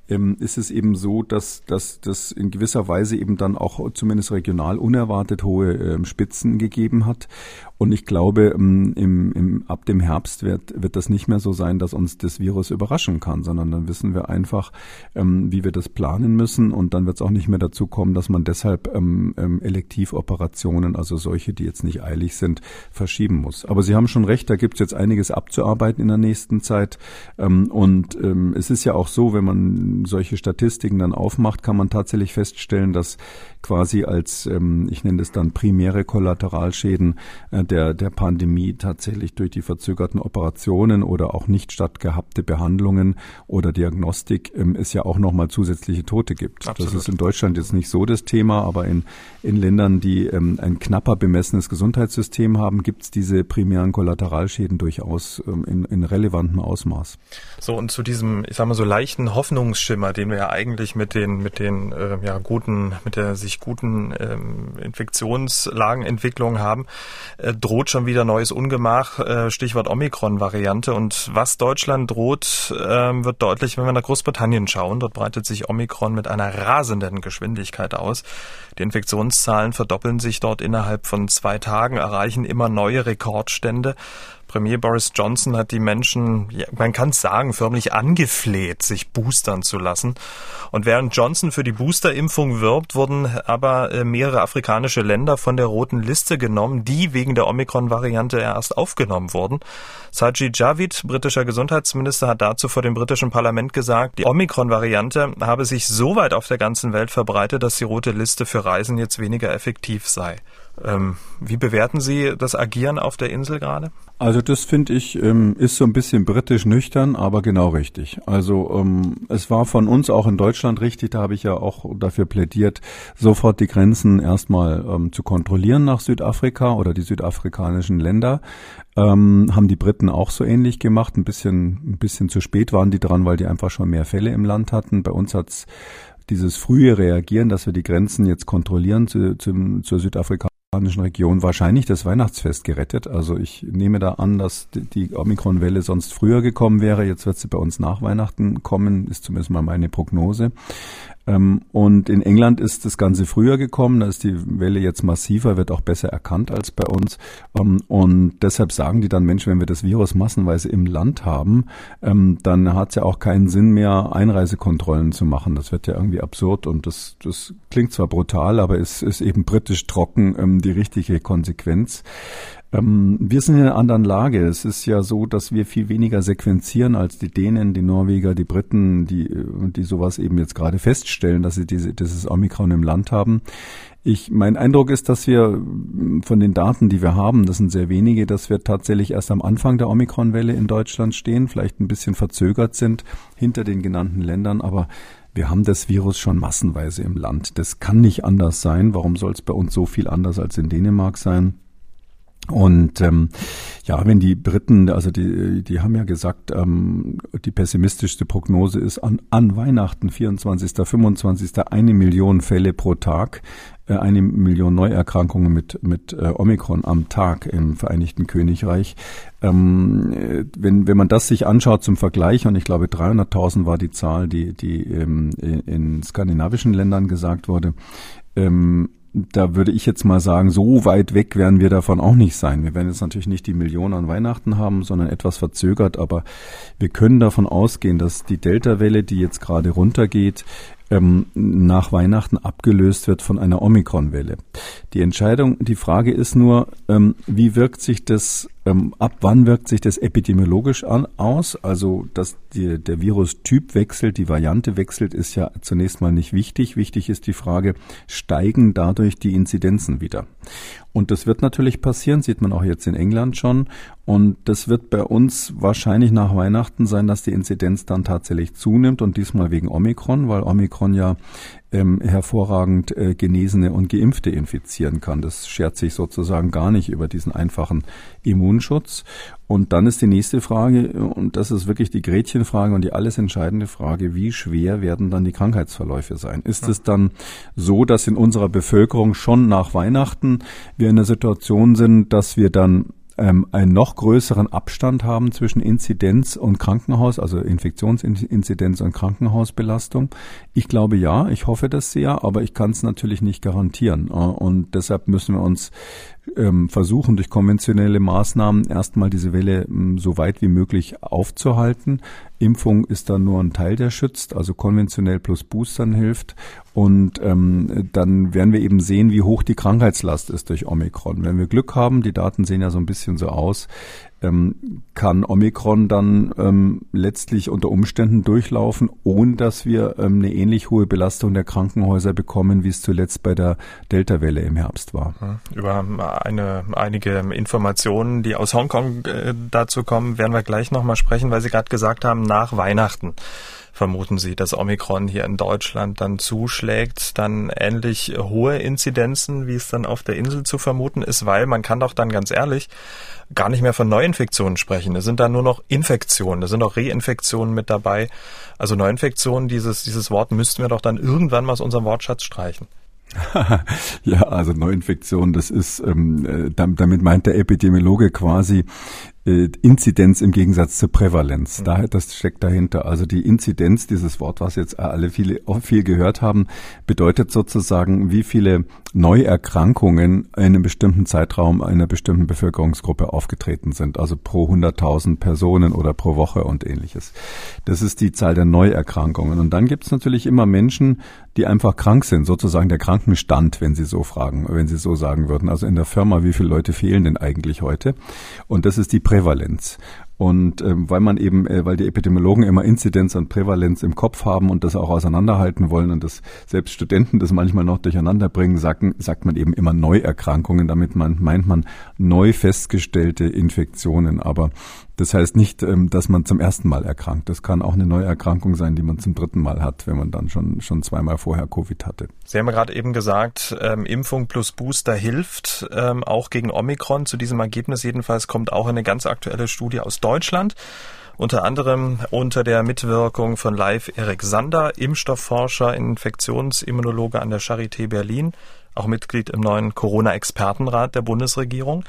ähm, ist es eben so, dass, dass das in gewisser Weise eben dann auch zumindest regional unerwartet hohe ähm, Spitzen gegeben hat. Und ich glaube, ähm, im, im, ab dem Herbst wird, wird das nicht mehr so sein, dass uns das Virus überraschen kann, sondern dann wissen wir einfach, ähm, wie wir das planen müssen. Und dann wird es auch nicht mehr dazu kommen, dass man deshalb ähm, ähm, Elektivoperationen, also solche, die jetzt nicht eilig sind, verschieben muss. Aber Sie haben schon recht, da gibt es jetzt einiges abzuarbeiten in der nächsten Zeit. Ähm, und ähm, es ist ja auch so, wenn man solche Statistiken dann aufmacht, kann man tatsächlich feststellen, dass quasi als, ähm, ich nenne das dann primäre Kollateralschäden äh, der, der Pandemie tatsächlich durch die verzögerten Operationen oder auch nicht stattgehabte Behandlungen oder Diagnostik ähm, es ja auch nochmal zusätzliche Tote gibt. Absolut. Das ist in Deutschland jetzt nicht so das Thema, aber in, in Ländern, die ähm, ein knapper bemessenes Gesundheitssystem haben, gibt es diese primären Kollateralschäden durchaus ähm, in, in relevantem Ausmaß. So, und zu diesem, ich sag mal so leichten Hoffnungsschimmer, den wir ja eigentlich mit den, mit den äh, ja, guten, mit der sich guten ähm, Infektionslagenentwicklung haben, äh, droht schon wieder neues Ungemach, äh, Stichwort Omikron-Variante. Und was Deutschland droht, äh, wird deutlich, wenn wir nach Großbritannien schauen. Dort breitet sich Omikron mit einer rasenden Geschwindigkeit aus. Die Infektionszahlen verdoppeln sich dort innerhalb von zwei Tagen, erreichen immer neue Rekordstände. Premier Boris Johnson hat die Menschen, man kann es sagen, förmlich angefleht, sich boostern zu lassen. Und während Johnson für die Boosterimpfung wirbt, wurden aber äh, mehrere afrikanische Länder von der roten Liste genommen, die wegen der Omikron-Variante erst aufgenommen wurden. Sajid Javid, britischer Gesundheitsminister, hat dazu vor dem britischen Parlament gesagt, die Omikron-Variante habe sich so weit auf der ganzen Welt verbreitet, dass die rote Liste für Reisen jetzt weniger effektiv sei. Ähm, wie bewerten Sie das Agieren auf der Insel gerade? Also das finde ich ähm, ist so ein bisschen britisch nüchtern, aber genau richtig. Also ähm, es war von uns auch in Deutschland richtig, da habe ich ja auch dafür plädiert, sofort die Grenzen erstmal zu kontrollieren nach Südafrika oder die südafrikanischen Länder. Haben die Briten auch so ähnlich gemacht. Ein bisschen, ein bisschen zu spät waren die dran, weil die einfach schon mehr Fälle im Land hatten. Bei uns hat's dieses frühe Reagieren, dass wir die Grenzen jetzt kontrollieren zu, zu, zur Südafrika Region wahrscheinlich das Weihnachtsfest gerettet. Also ich nehme da an, dass die Omikron-Welle sonst früher gekommen wäre. Jetzt wird sie bei uns nach Weihnachten kommen, ist zumindest mal meine Prognose. Ähm, und in England ist das Ganze früher gekommen, da ist die Welle jetzt massiver, wird auch besser erkannt als bei uns. Ähm, und deshalb sagen die dann, Mensch, wenn wir das Virus massenweise im Land haben, ähm, dann hat es ja auch keinen Sinn mehr, Einreisekontrollen zu machen. Das wird ja irgendwie absurd und das, das klingt zwar brutal, aber es ist eben britisch trocken die richtige Konsequenz. Ähm, wir sind in einer anderen Lage. Es ist ja so, dass wir viel weniger sequenzieren als die Dänen, die Norweger, die Briten, die, die sowas eben jetzt gerade feststellen, dass sie diese, dieses Omikron im Land haben. Ich, mein Eindruck ist, dass wir von den Daten, die wir haben, das sind sehr wenige, dass wir tatsächlich erst am Anfang der Omikron-Welle in Deutschland stehen, vielleicht ein bisschen verzögert sind hinter den genannten Ländern, aber wir haben das Virus schon massenweise im Land. Das kann nicht anders sein. Warum soll es bei uns so viel anders als in Dänemark sein? Und ähm, ja, wenn die Briten, also die, die haben ja gesagt, ähm, die pessimistischste Prognose ist an, an Weihnachten, 24., 25., eine Million Fälle pro Tag, äh, eine Million Neuerkrankungen mit, mit äh, Omikron am Tag im Vereinigten Königreich. Ähm, äh, wenn, wenn man das sich anschaut zum Vergleich, und ich glaube 300.000 war die Zahl, die, die ähm, in skandinavischen Ländern gesagt wurde, ähm, da würde ich jetzt mal sagen, so weit weg werden wir davon auch nicht sein. Wir werden jetzt natürlich nicht die Millionen an Weihnachten haben, sondern etwas verzögert, aber wir können davon ausgehen, dass die Delta-Welle, die jetzt gerade runtergeht, ähm, nach Weihnachten abgelöst wird von einer Omikron-Welle. Die Entscheidung, die Frage ist nur, ähm, wie wirkt sich das ähm, ab wann wirkt sich das epidemiologisch an, aus? Also, dass die, der Virustyp wechselt, die Variante wechselt, ist ja zunächst mal nicht wichtig. Wichtig ist die Frage, steigen dadurch die Inzidenzen wieder? Und das wird natürlich passieren, sieht man auch jetzt in England schon. Und das wird bei uns wahrscheinlich nach Weihnachten sein, dass die Inzidenz dann tatsächlich zunimmt und diesmal wegen Omikron, weil Omikron ja ähm, hervorragend äh, Genesene und Geimpfte infizieren kann. Das schert sich sozusagen gar nicht über diesen einfachen Immunschutz. Und dann ist die nächste Frage, und das ist wirklich die Gretchenfrage und die alles entscheidende Frage, wie schwer werden dann die Krankheitsverläufe sein? Ist es dann so, dass in unserer Bevölkerung schon nach Weihnachten wir in der Situation sind, dass wir dann ähm, einen noch größeren Abstand haben zwischen Inzidenz und Krankenhaus, also Infektionsinzidenz und Krankenhausbelastung? Ich glaube ja, ich hoffe das sehr, aber ich kann es natürlich nicht garantieren. Äh, und deshalb müssen wir uns ähm, versuchen, durch konventionelle Maßnahmen erstmal diese Welle ähm, so weit wie möglich aufzuhalten. Impfung ist dann nur ein Teil, der schützt, also konventionell plus Boostern hilft. Und ähm, dann werden wir eben sehen, wie hoch die Krankheitslast ist durch Omikron. Wenn wir Glück haben, die Daten sehen ja so ein bisschen so aus, ähm, kann Omikron dann ähm, letztlich unter Umständen durchlaufen, ohne dass wir ähm, eine ähnlich hohe Belastung der Krankenhäuser bekommen, wie es zuletzt bei der Delta-Welle im Herbst war. Über eine, einige Informationen, die aus Hongkong äh, dazu kommen, werden wir gleich nochmal sprechen, weil Sie gerade gesagt haben, nach Weihnachten vermuten Sie, dass Omikron hier in Deutschland dann zuschlägt, dann ähnlich hohe Inzidenzen, wie es dann auf der Insel zu vermuten ist, weil man kann doch dann ganz ehrlich gar nicht mehr von Neuinfektionen sprechen. Es sind da nur noch Infektionen, es sind auch Reinfektionen mit dabei. Also Neuinfektionen, dieses, dieses Wort müssten wir doch dann irgendwann mal aus unserem Wortschatz streichen. (laughs) ja, also Neuinfektion, das ist, ähm, äh, damit meint der Epidemiologe quasi äh, Inzidenz im Gegensatz zur Prävalenz. Mhm. Daher, das steckt dahinter. Also die Inzidenz, dieses Wort, was jetzt alle viele viel gehört haben, bedeutet sozusagen, wie viele Neuerkrankungen in einem bestimmten Zeitraum einer bestimmten Bevölkerungsgruppe aufgetreten sind. Also pro 100.000 Personen oder pro Woche und ähnliches. Das ist die Zahl der Neuerkrankungen. Und dann gibt es natürlich immer Menschen, die einfach krank sind, sozusagen der Krankenstand, wenn Sie so fragen, wenn Sie so sagen würden. Also in der Firma, wie viele Leute fehlen denn eigentlich heute? Und das ist die Prävalenz. Und ähm, weil man eben, äh, weil die Epidemiologen immer Inzidenz und Prävalenz im Kopf haben und das auch auseinanderhalten wollen und das selbst Studenten das manchmal noch durcheinander bringen, sagen, sagt man eben immer Neuerkrankungen. Damit man, meint man neu festgestellte Infektionen. Aber das heißt nicht, ähm, dass man zum ersten Mal erkrankt. Das kann auch eine Neuerkrankung sein, die man zum dritten Mal hat, wenn man dann schon, schon zweimal vorher Covid hatte. Sie haben gerade eben gesagt, ähm, Impfung plus Booster hilft, ähm, auch gegen Omikron. Zu diesem Ergebnis jedenfalls kommt auch eine ganz aktuelle Studie aus Deutschland unter anderem unter der Mitwirkung von Live Erik Sander, Impfstoffforscher, Infektionsimmunologe an der Charité Berlin auch Mitglied im neuen Corona-Expertenrat der Bundesregierung.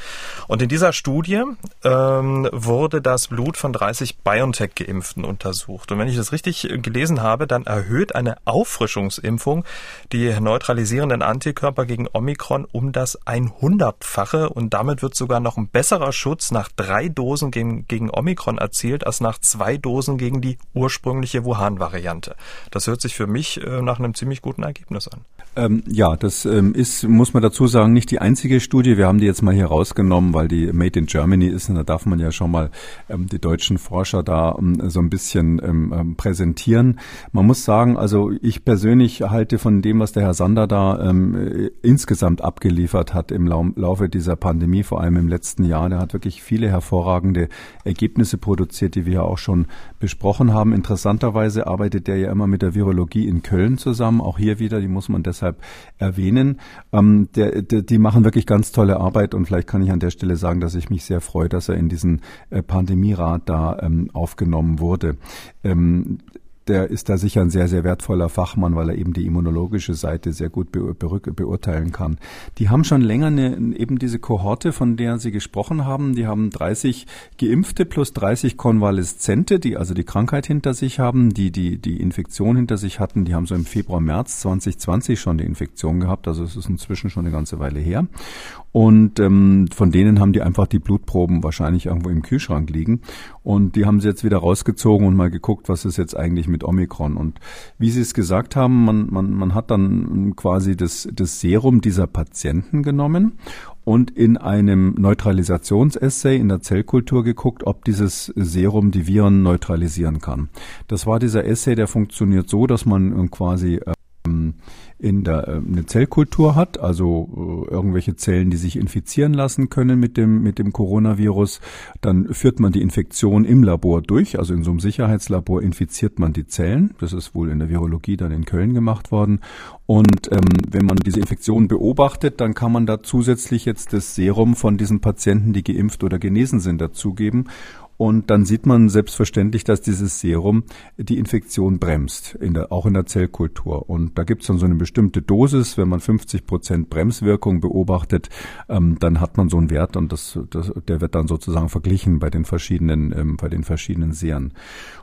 Und in dieser Studie ähm, wurde das Blut von 30 BioNTech-Geimpften untersucht. Und wenn ich das richtig gelesen habe, dann erhöht eine Auffrischungsimpfung die neutralisierenden Antikörper gegen Omikron um das 100-fache und damit wird sogar noch ein besserer Schutz nach drei Dosen gegen, gegen Omikron erzielt als nach zwei Dosen gegen die ursprüngliche Wuhan-Variante. Das hört sich für mich äh, nach einem ziemlich guten Ergebnis an. Ähm, ja, das ähm, ist, muss man dazu sagen, nicht die einzige Studie. Wir haben die jetzt mal hier rausgenommen, weil die Made in Germany ist und da darf man ja schon mal ähm, die deutschen Forscher da ähm, so ein bisschen ähm, ähm, präsentieren. Man muss sagen, also ich persönlich halte von dem, was der Herr Sander da äh, insgesamt abgeliefert hat im Laufe dieser Pandemie, vor allem im letzten Jahr, der hat wirklich viele hervorragende Ergebnisse produziert, die wir ja auch schon besprochen haben. Interessanterweise arbeitet der ja immer mit der Virologie in Köln zusammen. Auch hier wieder, die muss man deshalb erwähnen. Ähm, der, der, die machen wirklich ganz tolle Arbeit und vielleicht kann ich an der Stelle sagen, dass ich mich sehr freue, dass er in diesen äh, Pandemierat da ähm, aufgenommen wurde. Ähm, der ist da sicher ein sehr, sehr wertvoller Fachmann, weil er eben die immunologische Seite sehr gut beurteilen kann. Die haben schon länger eine, eben diese Kohorte, von der Sie gesprochen haben. Die haben 30 Geimpfte plus 30 Konvaleszente, die also die Krankheit hinter sich haben, die die, die Infektion hinter sich hatten. Die haben so im Februar, März 2020 schon die Infektion gehabt. Also es ist inzwischen schon eine ganze Weile her. Und ähm, von denen haben die einfach die Blutproben wahrscheinlich irgendwo im Kühlschrank liegen. Und die haben sie jetzt wieder rausgezogen und mal geguckt, was ist jetzt eigentlich mit Omikron. Und wie Sie es gesagt haben, man, man, man hat dann quasi das, das Serum dieser Patienten genommen und in einem Neutralisationsessay in der Zellkultur geguckt, ob dieses Serum die Viren neutralisieren kann. Das war dieser Essay, der funktioniert so, dass man quasi ähm, in der äh, eine Zellkultur hat, also äh, irgendwelche Zellen, die sich infizieren lassen können mit dem mit dem Coronavirus, dann führt man die Infektion im Labor durch, also in so einem Sicherheitslabor infiziert man die Zellen. Das ist wohl in der Virologie dann in Köln gemacht worden. Und ähm, wenn man diese Infektion beobachtet, dann kann man da zusätzlich jetzt das Serum von diesen Patienten, die geimpft oder genesen sind, dazugeben. Und dann sieht man selbstverständlich, dass dieses Serum die Infektion bremst, in der, auch in der Zellkultur. Und da gibt es dann so eine bestimmte Dosis. Wenn man 50 Prozent Bremswirkung beobachtet, ähm, dann hat man so einen Wert und das, das, der wird dann sozusagen verglichen bei den verschiedenen, ähm, bei den verschiedenen Sehern.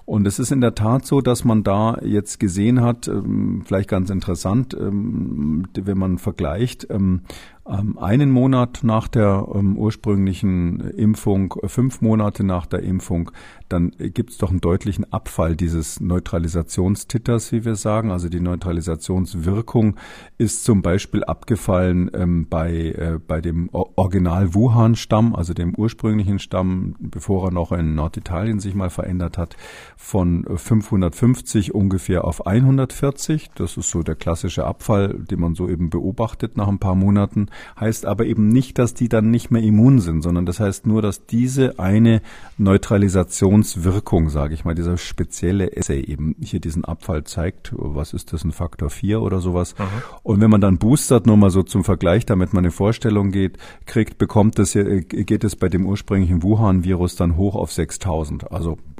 Und es ist in der Tat so, dass man da jetzt gesehen hat, ähm, vielleicht ganz interessant, ähm, wenn man vergleicht, ähm, einen Monat nach der ähm, ursprünglichen Impfung, fünf Monate nach der Impfung, dann gibt es doch einen deutlichen Abfall dieses Neutralisationstitters, wie wir sagen. Also die Neutralisationswirkung ist zum Beispiel abgefallen ähm, bei, äh, bei dem Original Wuhan-Stamm, also dem ursprünglichen Stamm, bevor er noch in Norditalien sich mal verändert hat, von 550 ungefähr auf 140. Das ist so der klassische Abfall, den man so eben beobachtet nach ein paar Monaten. Heißt aber eben nicht, dass die dann nicht mehr immun sind, sondern das heißt nur, dass diese eine Neutralisationswirkung, sage ich mal, dieser spezielle Essay eben hier diesen Abfall zeigt. Was ist das, ein Faktor 4 oder sowas? Mhm. Und wenn man dann boostert, nur mal so zum Vergleich, damit man eine Vorstellung geht, kriegt, bekommt es, geht es bei dem ursprünglichen Wuhan-Virus dann hoch auf 6000. Also äh,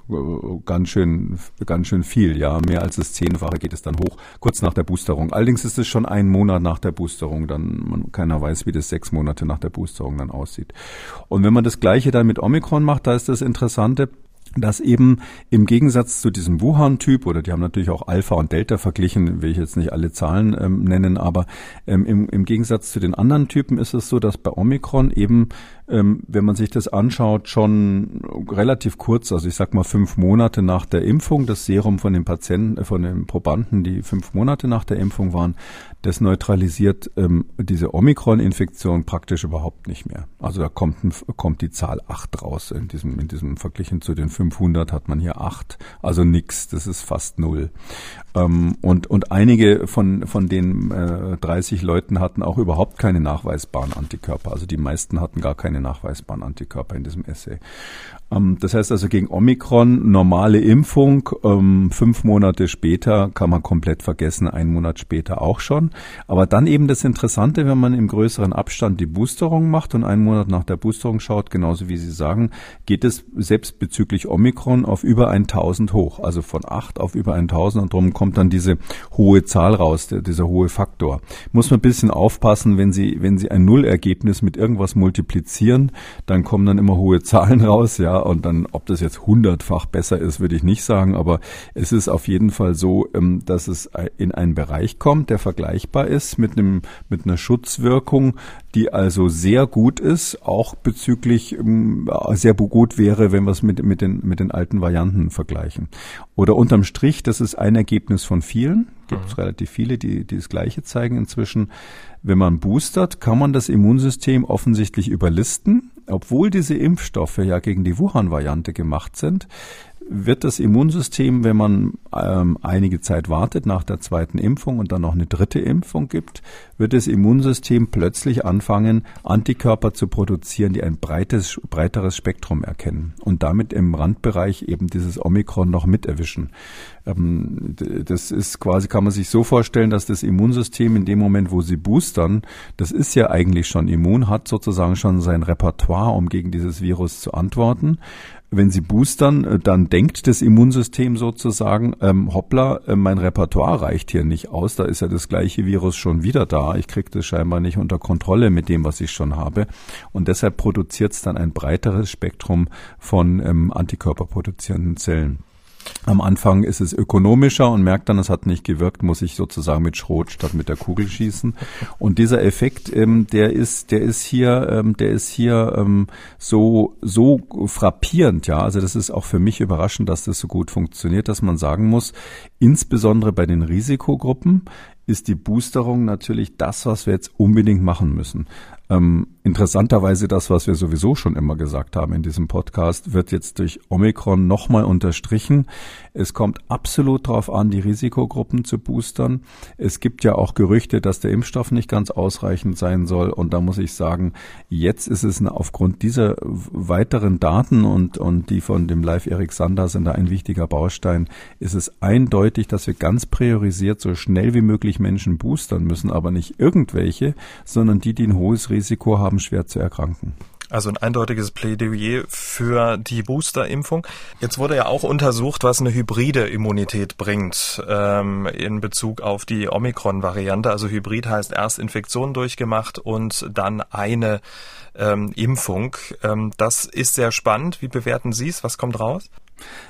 ganz schön, ganz schön viel, ja. Mehr als das Zehnfache geht es dann hoch, kurz nach der Boosterung. Allerdings ist es schon ein Monat nach der Boosterung, dann man, keiner weiß, wie das sechs Monate nach der Boosterung dann aussieht. Und wenn man das Gleiche dann mit Omikron macht, da ist das Interessante, dass eben im Gegensatz zu diesem Wuhan-Typ, oder die haben natürlich auch Alpha und Delta verglichen, will ich jetzt nicht alle Zahlen ähm, nennen, aber ähm, im, im Gegensatz zu den anderen Typen ist es so, dass bei Omikron eben ähm, wenn man sich das anschaut, schon relativ kurz, also ich sag mal fünf Monate nach der Impfung, das Serum von den Patienten, äh, von den Probanden, die fünf Monate nach der Impfung waren, das neutralisiert ähm, diese Omikron-Infektion praktisch überhaupt nicht mehr. Also da kommt, kommt die Zahl acht raus. In diesem, in diesem Verglichen zu den 500 hat man hier acht. Also nix, das ist fast null. Ähm, und, und einige von, von den äh, 30 Leuten hatten auch überhaupt keine nachweisbaren Antikörper. Also die meisten hatten gar keine nachweisbaren Antikörper in diesem Essay. Ähm, das heißt also gegen Omikron normale Impfung, ähm, fünf Monate später kann man komplett vergessen, einen Monat später auch schon. Aber dann eben das Interessante, wenn man im größeren Abstand die Boosterung macht und einen Monat nach der Boosterung schaut, genauso wie Sie sagen, geht es selbst bezüglich Omikron auf über 1000 hoch, also von 8 auf über 1000 und darum kommt dann diese hohe Zahl raus, dieser hohe Faktor. Muss man ein bisschen aufpassen, wenn Sie, wenn Sie ein Nullergebnis mit irgendwas multiplizieren, dann kommen dann immer hohe Zahlen raus, ja, und dann, ob das jetzt hundertfach besser ist, würde ich nicht sagen, aber es ist auf jeden Fall so, ähm, dass es in einen Bereich kommt, der vergleichbar ist mit einem, mit einer Schutzwirkung, die also sehr gut ist, auch bezüglich ähm, sehr gut wäre, wenn wir es mit, mit, den, mit den alten Varianten vergleichen. Oder unterm Strich, das ist ein Ergebnis von vielen, gibt es mhm. relativ viele, die, die das Gleiche zeigen inzwischen. Wenn man boostert, kann man das Immunsystem offensichtlich überlisten, obwohl diese Impfstoffe ja gegen die Wuhan-Variante gemacht sind wird das Immunsystem, wenn man ähm, einige Zeit wartet nach der zweiten Impfung und dann noch eine dritte Impfung gibt, wird das Immunsystem plötzlich anfangen, Antikörper zu produzieren, die ein breites, breiteres Spektrum erkennen und damit im Randbereich eben dieses Omikron noch mit erwischen. Ähm, das ist quasi, kann man sich so vorstellen, dass das Immunsystem in dem Moment, wo sie boostern, das ist ja eigentlich schon immun, hat sozusagen schon sein Repertoire, um gegen dieses Virus zu antworten wenn sie boostern, äh, dann denkt das Immunsystem sozusagen, ähm, hoppla, äh, mein Repertoire reicht hier nicht aus, da ist ja das gleiche Virus schon wieder da, ich kriege das scheinbar nicht unter Kontrolle mit dem, was ich schon habe. Und deshalb produziert es dann ein breiteres Spektrum von ähm, Antikörperproduzierenden Zellen. Am Anfang ist es ökonomischer und merkt dann, es hat nicht gewirkt, muss ich sozusagen mit Schrot statt mit der Kugel schießen. Und dieser Effekt, ähm, der ist, der ist hier, ähm, der ist hier ähm, so so frappierend, ja. Also das ist auch für mich überraschend, dass das so gut funktioniert, dass man sagen muss, insbesondere bei den Risikogruppen ist die Boosterung natürlich das, was wir jetzt unbedingt machen müssen. Ähm, interessanterweise das, was wir sowieso schon immer gesagt haben in diesem Podcast, wird jetzt durch Omikron nochmal unterstrichen. Es kommt absolut darauf an, die Risikogruppen zu boostern. Es gibt ja auch Gerüchte, dass der Impfstoff nicht ganz ausreichend sein soll. Und da muss ich sagen, jetzt ist es aufgrund dieser weiteren Daten und, und die von dem Live Erik Sander sind da ein wichtiger Baustein, ist es eindeutig, dass wir ganz priorisiert so schnell wie möglich Menschen boostern müssen, aber nicht irgendwelche, sondern die, die ein hohes Risiko haben, schwer zu erkranken. Also ein eindeutiges Plädoyer für die Boosterimpfung. Jetzt wurde ja auch untersucht, was eine hybride Immunität bringt ähm, in Bezug auf die Omikron-Variante. Also Hybrid heißt erst Infektion durchgemacht und dann eine ähm, Impfung. Ähm, das ist sehr spannend. Wie bewerten Sie es? Was kommt raus?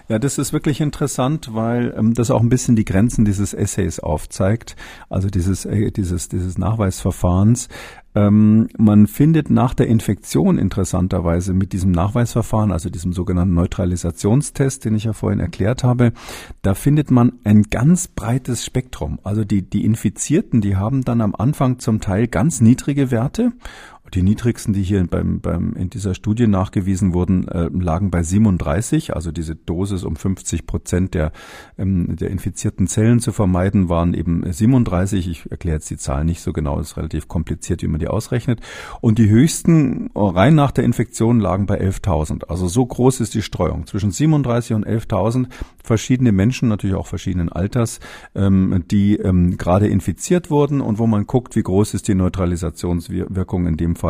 Ja, das ist wirklich interessant, weil ähm, das auch ein bisschen die Grenzen dieses Essays aufzeigt, also dieses, äh, dieses, dieses Nachweisverfahrens. Ähm, man findet nach der Infektion interessanterweise mit diesem Nachweisverfahren, also diesem sogenannten Neutralisationstest, den ich ja vorhin erklärt habe, da findet man ein ganz breites Spektrum. Also die, die Infizierten, die haben dann am Anfang zum Teil ganz niedrige Werte die niedrigsten, die hier beim, beim, in dieser Studie nachgewiesen wurden, äh, lagen bei 37. Also diese Dosis, um 50 Prozent der, ähm, der infizierten Zellen zu vermeiden, waren eben 37. Ich erkläre jetzt die Zahlen nicht so genau, ist relativ kompliziert, wie man die ausrechnet. Und die höchsten rein nach der Infektion lagen bei 11.000. Also so groß ist die Streuung. Zwischen 37 und 11.000 verschiedene Menschen, natürlich auch verschiedenen Alters, ähm, die ähm, gerade infiziert wurden und wo man guckt, wie groß ist die Neutralisationswirkung in dem Fall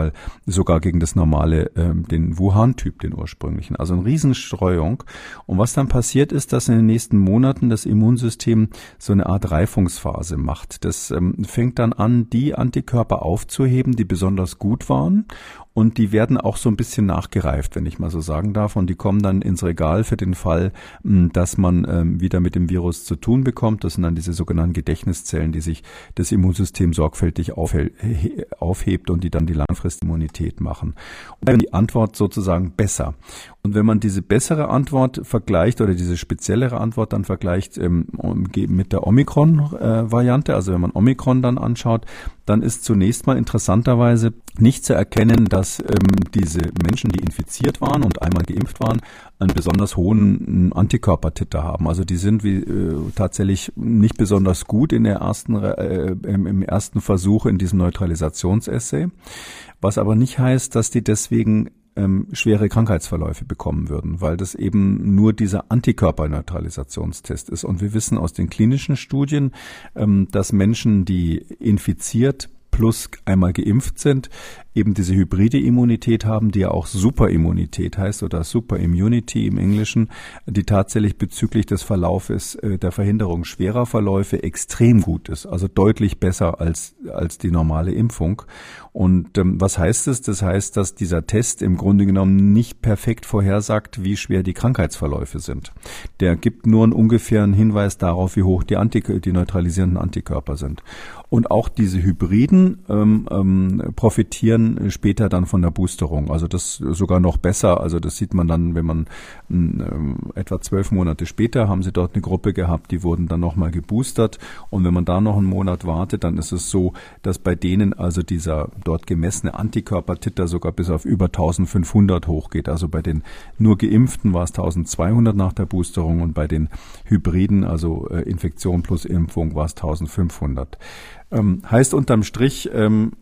sogar gegen das normale, äh, den Wuhan-Typ, den ursprünglichen. Also eine Riesenstreuung. Und was dann passiert ist, dass in den nächsten Monaten das Immunsystem so eine Art Reifungsphase macht. Das ähm, fängt dann an, die Antikörper aufzuheben, die besonders gut waren und die werden auch so ein bisschen nachgereift, wenn ich mal so sagen darf. Und die kommen dann ins Regal für den Fall, hm, dass man ähm, wieder mit dem Virus zu tun bekommt. Das sind dann diese sogenannten Gedächtniszellen, die sich das Immunsystem sorgfältig aufhebt und die dann die Langfristimmunität machen. Und dann die Antwort sozusagen besser. Und wenn man diese bessere Antwort vergleicht oder diese speziellere Antwort dann vergleicht ähm, mit der Omikron-Variante, also wenn man Omikron dann anschaut, dann ist zunächst mal interessanterweise nicht zu erkennen, dass ähm, diese Menschen, die infiziert waren und einmal geimpft waren, einen besonders hohen Antikörpertitter haben. Also die sind wie äh, tatsächlich nicht besonders gut in der ersten äh, im, im ersten Versuch in diesem Neutralisationsessay, was aber nicht heißt, dass die deswegen ähm, schwere Krankheitsverläufe bekommen würden, weil das eben nur dieser Antikörperneutralisationstest ist. Und wir wissen aus den klinischen Studien, ähm, dass Menschen, die infiziert plus einmal geimpft sind, eben diese hybride Immunität haben, die ja auch Superimmunität heißt oder Superimmunity im Englischen, die tatsächlich bezüglich des Verlaufes äh, der Verhinderung schwerer Verläufe extrem gut ist, also deutlich besser als, als die normale Impfung. Und ähm, was heißt es? Das heißt, dass dieser Test im Grunde genommen nicht perfekt vorhersagt, wie schwer die Krankheitsverläufe sind. Der gibt nur einen ungefähren Hinweis darauf, wie hoch die, Antik die neutralisierenden Antikörper sind. Und auch diese Hybriden ähm, ähm, profitieren später dann von der Boosterung. Also das sogar noch besser. Also das sieht man dann, wenn man ähm, etwa zwölf Monate später haben sie dort eine Gruppe gehabt, die wurden dann nochmal geboostert. Und wenn man da noch einen Monat wartet, dann ist es so, dass bei denen also dieser dort gemessene Antikörpertitter sogar bis auf über 1500 hochgeht. Also bei den nur Geimpften war es 1200 nach der Boosterung und bei den Hybriden, also äh, Infektion plus Impfung, war es 1500. Ähm, heißt unterm Strich, ähm,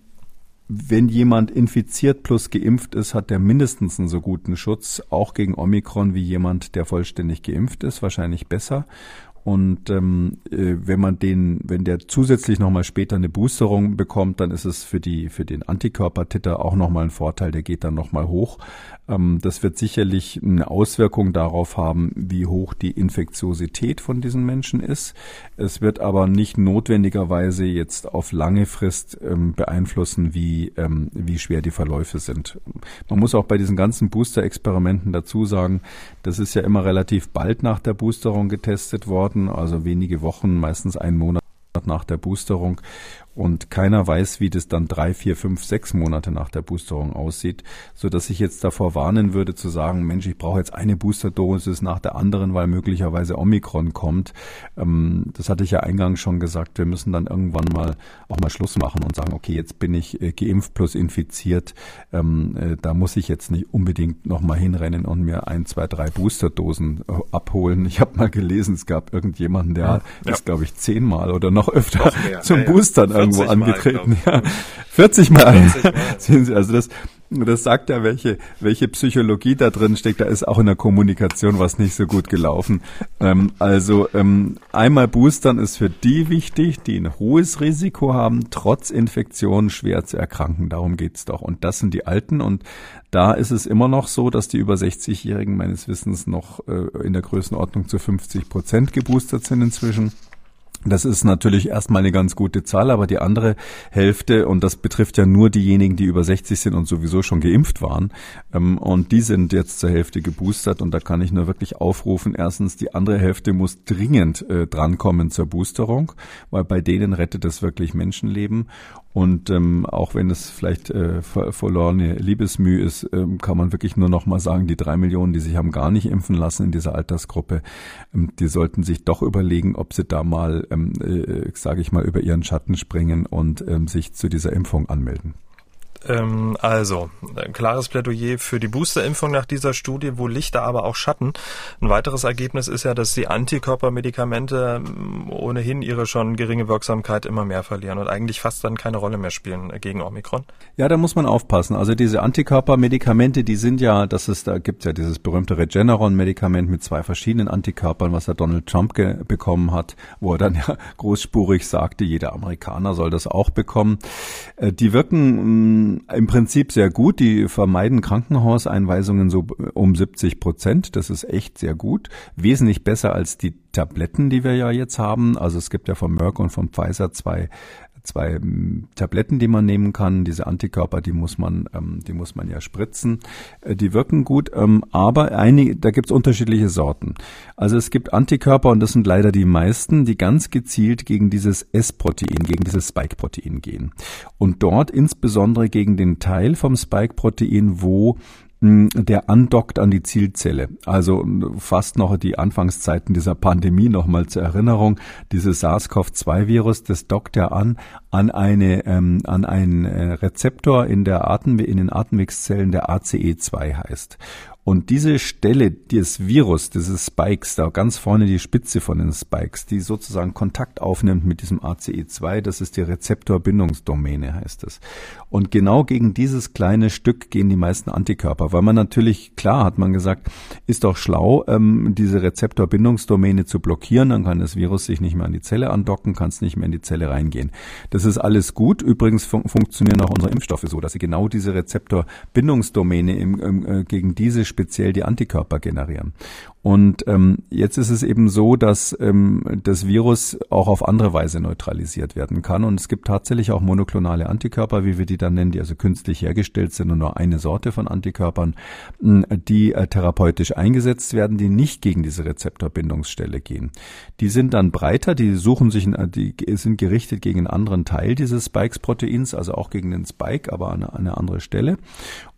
wenn jemand infiziert plus geimpft ist, hat der mindestens einen so guten Schutz, auch gegen Omikron, wie jemand, der vollständig geimpft ist, wahrscheinlich besser. Und ähm, äh, wenn man den, wenn der zusätzlich nochmal später eine Boosterung bekommt, dann ist es für die für den Antikörpertitter auch nochmal ein Vorteil, der geht dann nochmal hoch. Ähm, das wird sicherlich eine Auswirkung darauf haben, wie hoch die Infektiosität von diesen Menschen ist. Es wird aber nicht notwendigerweise jetzt auf lange Frist ähm, beeinflussen, wie, ähm, wie schwer die Verläufe sind. Man muss auch bei diesen ganzen Booster-Experimenten dazu sagen, das ist ja immer relativ bald nach der Boosterung getestet worden, also wenige Wochen, meistens einen Monat nach der Boosterung und keiner weiß, wie das dann drei, vier, fünf, sechs Monate nach der Boosterung aussieht, so dass ich jetzt davor warnen würde zu sagen, Mensch, ich brauche jetzt eine Boosterdosis nach der anderen, weil möglicherweise Omikron kommt. Ähm, das hatte ich ja eingangs schon gesagt. Wir müssen dann irgendwann mal auch mal Schluss machen und sagen, okay, jetzt bin ich äh, geimpft plus infiziert. Ähm, äh, da muss ich jetzt nicht unbedingt noch mal hinrennen und mir ein, zwei, drei Boosterdosen äh, abholen. Ich habe mal gelesen, es gab irgendjemanden, der ja. ist, glaube ich, zehnmal oder noch öfter zum ja, Boostern irgendwo angetreten. Mal, ja. 40 Mal. 40 (laughs) Mal. Sehen Sie, also das, das sagt ja, welche, welche Psychologie da drin steckt. Da ist auch in der Kommunikation was nicht so gut gelaufen. Ähm, also ähm, einmal boostern ist für die wichtig, die ein hohes Risiko haben, trotz Infektion schwer zu erkranken. Darum geht's doch. Und das sind die Alten. Und da ist es immer noch so, dass die über 60-Jährigen meines Wissens noch äh, in der Größenordnung zu 50 Prozent geboostert sind inzwischen. Das ist natürlich erstmal eine ganz gute Zahl, aber die andere Hälfte, und das betrifft ja nur diejenigen, die über 60 sind und sowieso schon geimpft waren, ähm, und die sind jetzt zur Hälfte geboostert und da kann ich nur wirklich aufrufen, erstens, die andere Hälfte muss dringend äh, drankommen zur Boosterung, weil bei denen rettet es wirklich Menschenleben und ähm, auch wenn es vielleicht äh, verlorene Liebesmüh ist, ähm, kann man wirklich nur noch mal sagen, die drei Millionen, die sich haben gar nicht impfen lassen in dieser Altersgruppe, ähm, die sollten sich doch überlegen, ob sie da mal, ähm, äh, sage ich mal, über ihren Schatten springen und ähm, sich zu dieser Impfung anmelden. Ähm, also, klares Plädoyer für die Boosterimpfung nach dieser Studie, wo Lichter aber auch Schatten. Ein weiteres Ergebnis ist ja, dass die Antikörpermedikamente ähm, ohnehin ihre schon geringe Wirksamkeit immer mehr verlieren und eigentlich fast dann keine Rolle mehr spielen gegen Omikron. Ja, da muss man aufpassen. Also diese Antikörpermedikamente, die sind ja, das ist, da gibt's ja dieses berühmte Regeneron-Medikament mit zwei verschiedenen Antikörpern, was der Donald Trump bekommen hat, wo er dann (laughs) ja großspurig sagte, jeder Amerikaner soll das auch bekommen. Äh, die wirken im Prinzip sehr gut. Die vermeiden Krankenhauseinweisungen so um 70 Prozent. Das ist echt sehr gut. Wesentlich besser als die Tabletten, die wir ja jetzt haben. Also es gibt ja von Merck und von Pfizer zwei zwei ähm, Tabletten, die man nehmen kann. Diese Antikörper, die muss man, ähm, die muss man ja spritzen. Äh, die wirken gut, ähm, aber einige, da gibt es unterschiedliche Sorten. Also es gibt Antikörper und das sind leider die meisten, die ganz gezielt gegen dieses S-Protein, gegen dieses Spike-Protein gehen. Und dort insbesondere gegen den Teil vom Spike-Protein, wo der andockt an die Zielzelle. Also fast noch die Anfangszeiten dieser Pandemie nochmal zur Erinnerung. Dieses SARS-CoV-2-Virus, das dockt ja an an eine ähm, an einen äh, Rezeptor in der Atem in den Atemwegszellen der ACE2 heißt. Und diese Stelle des Virus, dieses Spikes, da ganz vorne die Spitze von den Spikes, die sozusagen Kontakt aufnimmt mit diesem ACE2, das ist die Rezeptorbindungsdomäne, heißt es. Und genau gegen dieses kleine Stück gehen die meisten Antikörper, weil man natürlich, klar hat man gesagt, ist doch schlau, ähm, diese Rezeptorbindungsdomäne zu blockieren, dann kann das Virus sich nicht mehr an die Zelle andocken, kann es nicht mehr in die Zelle reingehen. Das ist alles gut. Übrigens fun funktionieren auch unsere Impfstoffe so, dass sie genau diese Rezeptorbindungsdomäne im, im, äh, gegen diese speziell die Antikörper generieren. Und ähm, jetzt ist es eben so, dass ähm, das Virus auch auf andere Weise neutralisiert werden kann. Und es gibt tatsächlich auch monoklonale Antikörper, wie wir die dann nennen, die also künstlich hergestellt sind und nur eine Sorte von Antikörpern, die äh, therapeutisch eingesetzt werden, die nicht gegen diese Rezeptorbindungsstelle gehen. Die sind dann breiter, die suchen sich, die sind gerichtet gegen einen anderen Teil dieses Spikes-Proteins, also auch gegen den Spike, aber an eine andere Stelle.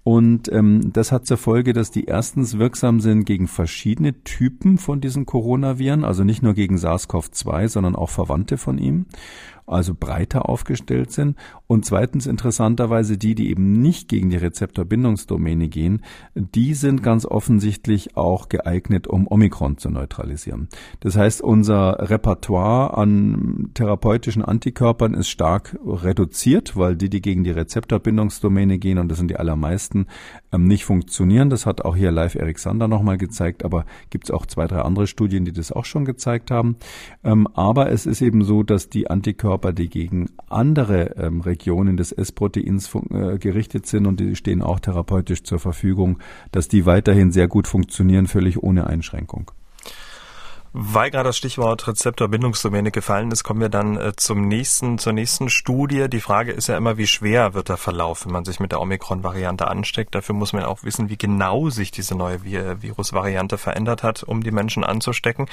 Und ähm, das hat zur Folge, dass die erstens wirksam sind gegen verschiedene Typen von diesen Coronaviren, also nicht nur gegen SARS-CoV-2, sondern auch Verwandte von ihm. also breiter aufgestellt sind. Und zweitens interessanterweise die, die eben nicht gegen die Rezeptorbindungsdomäne gehen, die sind ganz offensichtlich auch geeignet, um Omikron zu neutralisieren. Das heißt, unser Repertoire an therapeutischen Antikörpern ist stark reduziert, weil die, die gegen die Rezeptorbindungsdomäne gehen, und das sind die allermeisten, ähm, nicht funktionieren. Das hat auch hier Live Alexander nochmal gezeigt, aber gibt es auch zwei, drei andere Studien, die das auch schon gezeigt haben. Ähm, aber es ist eben so, dass die Antikörper, die gegen andere ähm, Regionen des S-Proteins äh, gerichtet sind und die stehen auch therapeutisch zur Verfügung, dass die weiterhin sehr gut funktionieren, völlig ohne Einschränkung. Weil gerade das Stichwort Rezeptorbindungsdomäne gefallen ist, kommen wir dann äh, zum nächsten, zur nächsten Studie. Die Frage ist ja immer, wie schwer wird der Verlauf, wenn man sich mit der Omikron-Variante ansteckt. Dafür muss man auch wissen, wie genau sich diese neue Virusvariante verändert hat, um die Menschen anzustecken.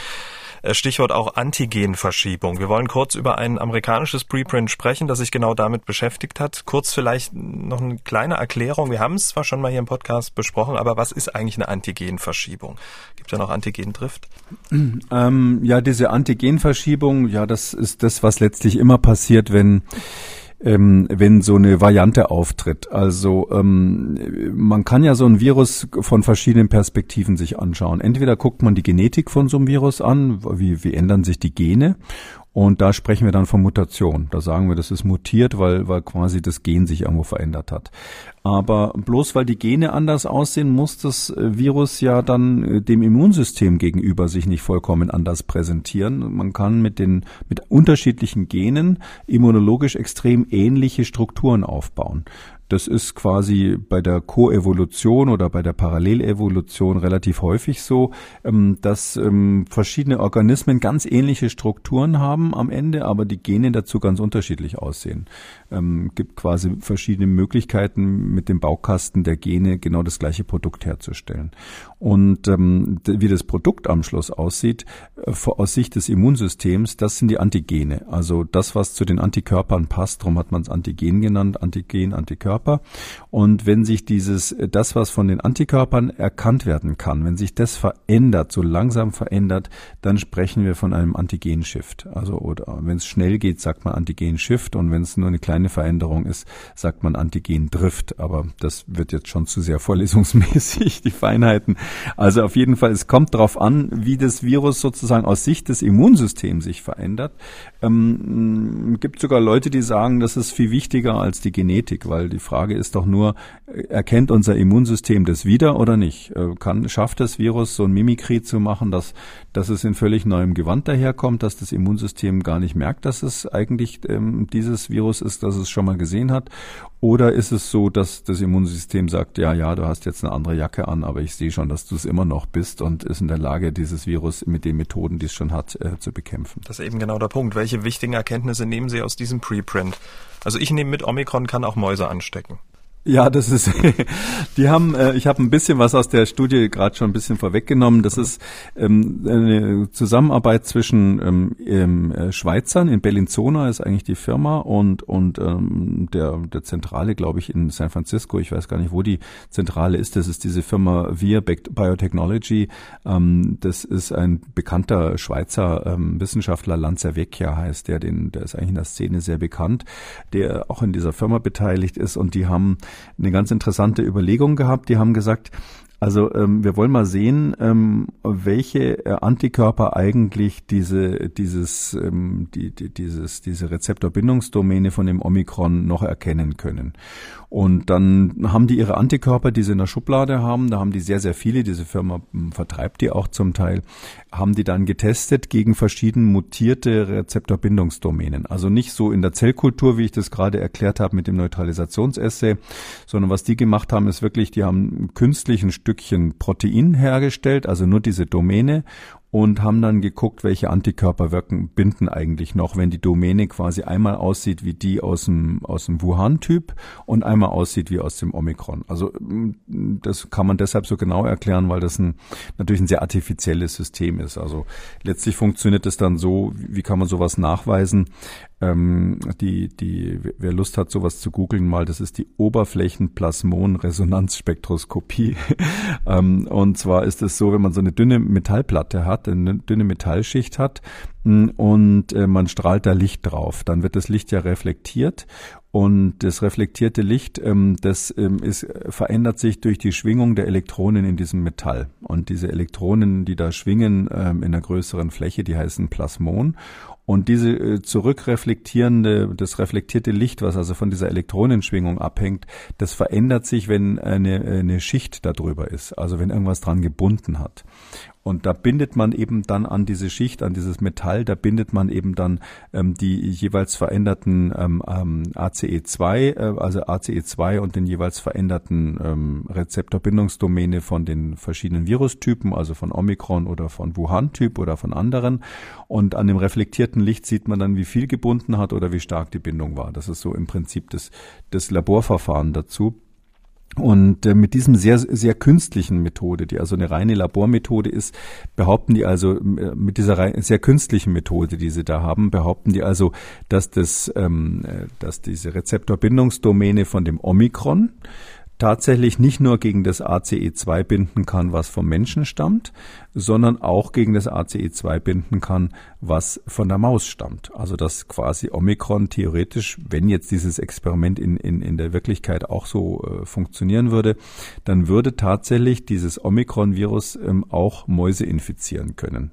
Äh, Stichwort auch Antigenverschiebung. Wir wollen kurz über ein amerikanisches Preprint sprechen, das sich genau damit beschäftigt hat. Kurz vielleicht noch eine kleine Erklärung. Wir haben es zwar schon mal hier im Podcast besprochen, aber was ist eigentlich eine Antigenverschiebung? Gibt es ja noch Antigendrift? (clears throat) Ähm, ja, diese Antigenverschiebung, ja, das ist das, was letztlich immer passiert, wenn ähm, wenn so eine Variante auftritt. Also ähm, man kann ja so ein Virus von verschiedenen Perspektiven sich anschauen. Entweder guckt man die Genetik von so einem Virus an, wie, wie ändern sich die Gene, und da sprechen wir dann von Mutation. Da sagen wir, das ist mutiert, weil, weil quasi das Gen sich irgendwo verändert hat. Aber bloß weil die Gene anders aussehen, muss das äh, Virus ja dann äh, dem Immunsystem gegenüber sich nicht vollkommen anders präsentieren. Man kann mit den, mit unterschiedlichen Genen immunologisch extrem ähnliche Strukturen aufbauen. Das ist quasi bei der Koevolution oder bei der Parallelevolution relativ häufig so, ähm, dass ähm, verschiedene Organismen ganz ähnliche Strukturen haben am Ende, aber die Gene dazu ganz unterschiedlich aussehen. Ähm, gibt quasi verschiedene Möglichkeiten, mit dem Baukasten der Gene genau das gleiche Produkt herzustellen. Und wie das Produkt am Schluss aussieht, äh, aus Sicht des Immunsystems, das sind die Antigene. Also das, was zu den Antikörpern passt, darum hat man es Antigen genannt, Antigen, Antikörper. Körper. Und wenn sich dieses, das, was von den Antikörpern erkannt werden kann, wenn sich das verändert, so langsam verändert, dann sprechen wir von einem Antigen-Shift. Also, oder wenn es schnell geht, sagt man Antigen-Shift und wenn es nur eine kleine Veränderung ist, sagt man Antigen-Drift. Aber das wird jetzt schon zu sehr (laughs) vorlesungsmäßig, die Feinheiten. Also auf jeden Fall, es kommt darauf an, wie das Virus sozusagen aus Sicht des Immunsystems sich verändert. Ähm, gibt sogar Leute, die sagen, das ist viel wichtiger als die Genetik, weil die Frage ist doch nur, erkennt unser Immunsystem das wieder oder nicht? Äh, kann, schafft das Virus so ein Mimikry zu machen, dass, dass es in völlig neuem Gewand daherkommt, dass das Immunsystem gar nicht merkt, dass es eigentlich ähm, dieses Virus ist, das es schon mal gesehen hat? Oder ist es so, dass das Immunsystem sagt, ja, ja, du hast jetzt eine andere Jacke an, aber ich sehe schon, dass du es immer noch bist und ist in der Lage, dieses Virus mit den Methoden, die es schon hat, äh, zu bekämpfen? Das ist eben genau der Punkt. Welche wichtigen Erkenntnisse nehmen Sie aus diesem Preprint? Also ich nehme mit, Omikron kann auch Mäuse anstecken. Ja, das ist, (laughs) die haben, äh, ich habe ein bisschen was aus der Studie gerade schon ein bisschen vorweggenommen. Das ist ähm, eine Zusammenarbeit zwischen ähm, äh, Schweizern, in Bellinzona ist eigentlich die Firma und, und ähm, der, der Zentrale, glaube ich, in San Francisco, ich weiß gar nicht, wo die Zentrale ist, das ist diese Firma Vir Biotechnology. Ähm, das ist ein bekannter Schweizer ähm, Wissenschaftler, Lanza Vecchia heißt der, den, der ist eigentlich in der Szene sehr bekannt, der auch in dieser Firma beteiligt ist. Und die haben eine ganz interessante Überlegung gehabt. Die haben gesagt, also ähm, wir wollen mal sehen, ähm, welche äh, Antikörper eigentlich diese dieses ähm, die, die, dieses diese Rezeptorbindungsdomäne von dem Omikron noch erkennen können. Und dann haben die ihre Antikörper, die sie in der Schublade haben, da haben die sehr, sehr viele, diese Firma hm, vertreibt die auch zum Teil, haben die dann getestet gegen verschieden mutierte Rezeptorbindungsdomänen. Also nicht so in der Zellkultur, wie ich das gerade erklärt habe mit dem Neutralisationsessay, sondern was die gemacht haben, ist wirklich, die haben künstlich ein Stückchen Protein hergestellt, also nur diese Domäne und haben dann geguckt, welche Antikörper wirken, binden eigentlich noch, wenn die Domäne quasi einmal aussieht wie die aus dem, aus dem Wuhan-Typ und einmal aussieht wie aus dem Omikron. Also mm, das kann man deshalb so genau erklären, weil das ein, natürlich ein sehr artifizielles System ist. Also letztlich funktioniert es dann so, wie kann man sowas nachweisen? Ähm, die, die, wer Lust hat, sowas zu googeln mal, das ist die Oberflächenplasmon-Resonanzspektroskopie. (laughs) ähm, und zwar ist es so, wenn man so eine dünne Metallplatte hat, eine dünne Metallschicht hat, mm, und äh, man strahlt da Licht drauf. Dann wird das Licht ja reflektiert und das reflektierte Licht, ähm, das ähm, ist, verändert sich durch die Schwingung der Elektronen in diesem Metall. Und diese Elektronen, die da schwingen ähm, in einer größeren Fläche, die heißen Plasmon. Und diese äh, zurückreflektierende, das reflektierte Licht, was also von dieser Elektronenschwingung abhängt, das verändert sich, wenn eine, eine Schicht darüber ist, also wenn irgendwas dran gebunden hat. Und da bindet man eben dann an diese Schicht, an dieses Metall, da bindet man eben dann ähm, die jeweils veränderten ähm, ähm, ACE2, äh, also ACE2 und den jeweils veränderten ähm, Rezeptorbindungsdomäne von den verschiedenen Virustypen, also von Omikron oder von Wuhan-Typ oder von anderen. Und an dem reflektierten Licht sieht man dann, wie viel gebunden hat oder wie stark die Bindung war. Das ist so im Prinzip das, das Laborverfahren dazu. Und äh, mit diesem sehr, sehr künstlichen Methode, die also eine reine Labormethode ist, behaupten die also, äh, mit dieser sehr künstlichen Methode, die sie da haben, behaupten die also, dass das, ähm, äh, dass diese Rezeptorbindungsdomäne von dem Omikron tatsächlich nicht nur gegen das ACE2 binden kann, was vom Menschen stammt, sondern auch gegen das ACE2 binden kann, was von der Maus stammt. Also dass quasi Omikron theoretisch, wenn jetzt dieses Experiment in, in, in der Wirklichkeit auch so äh, funktionieren würde, dann würde tatsächlich dieses Omikron-Virus ähm, auch Mäuse infizieren können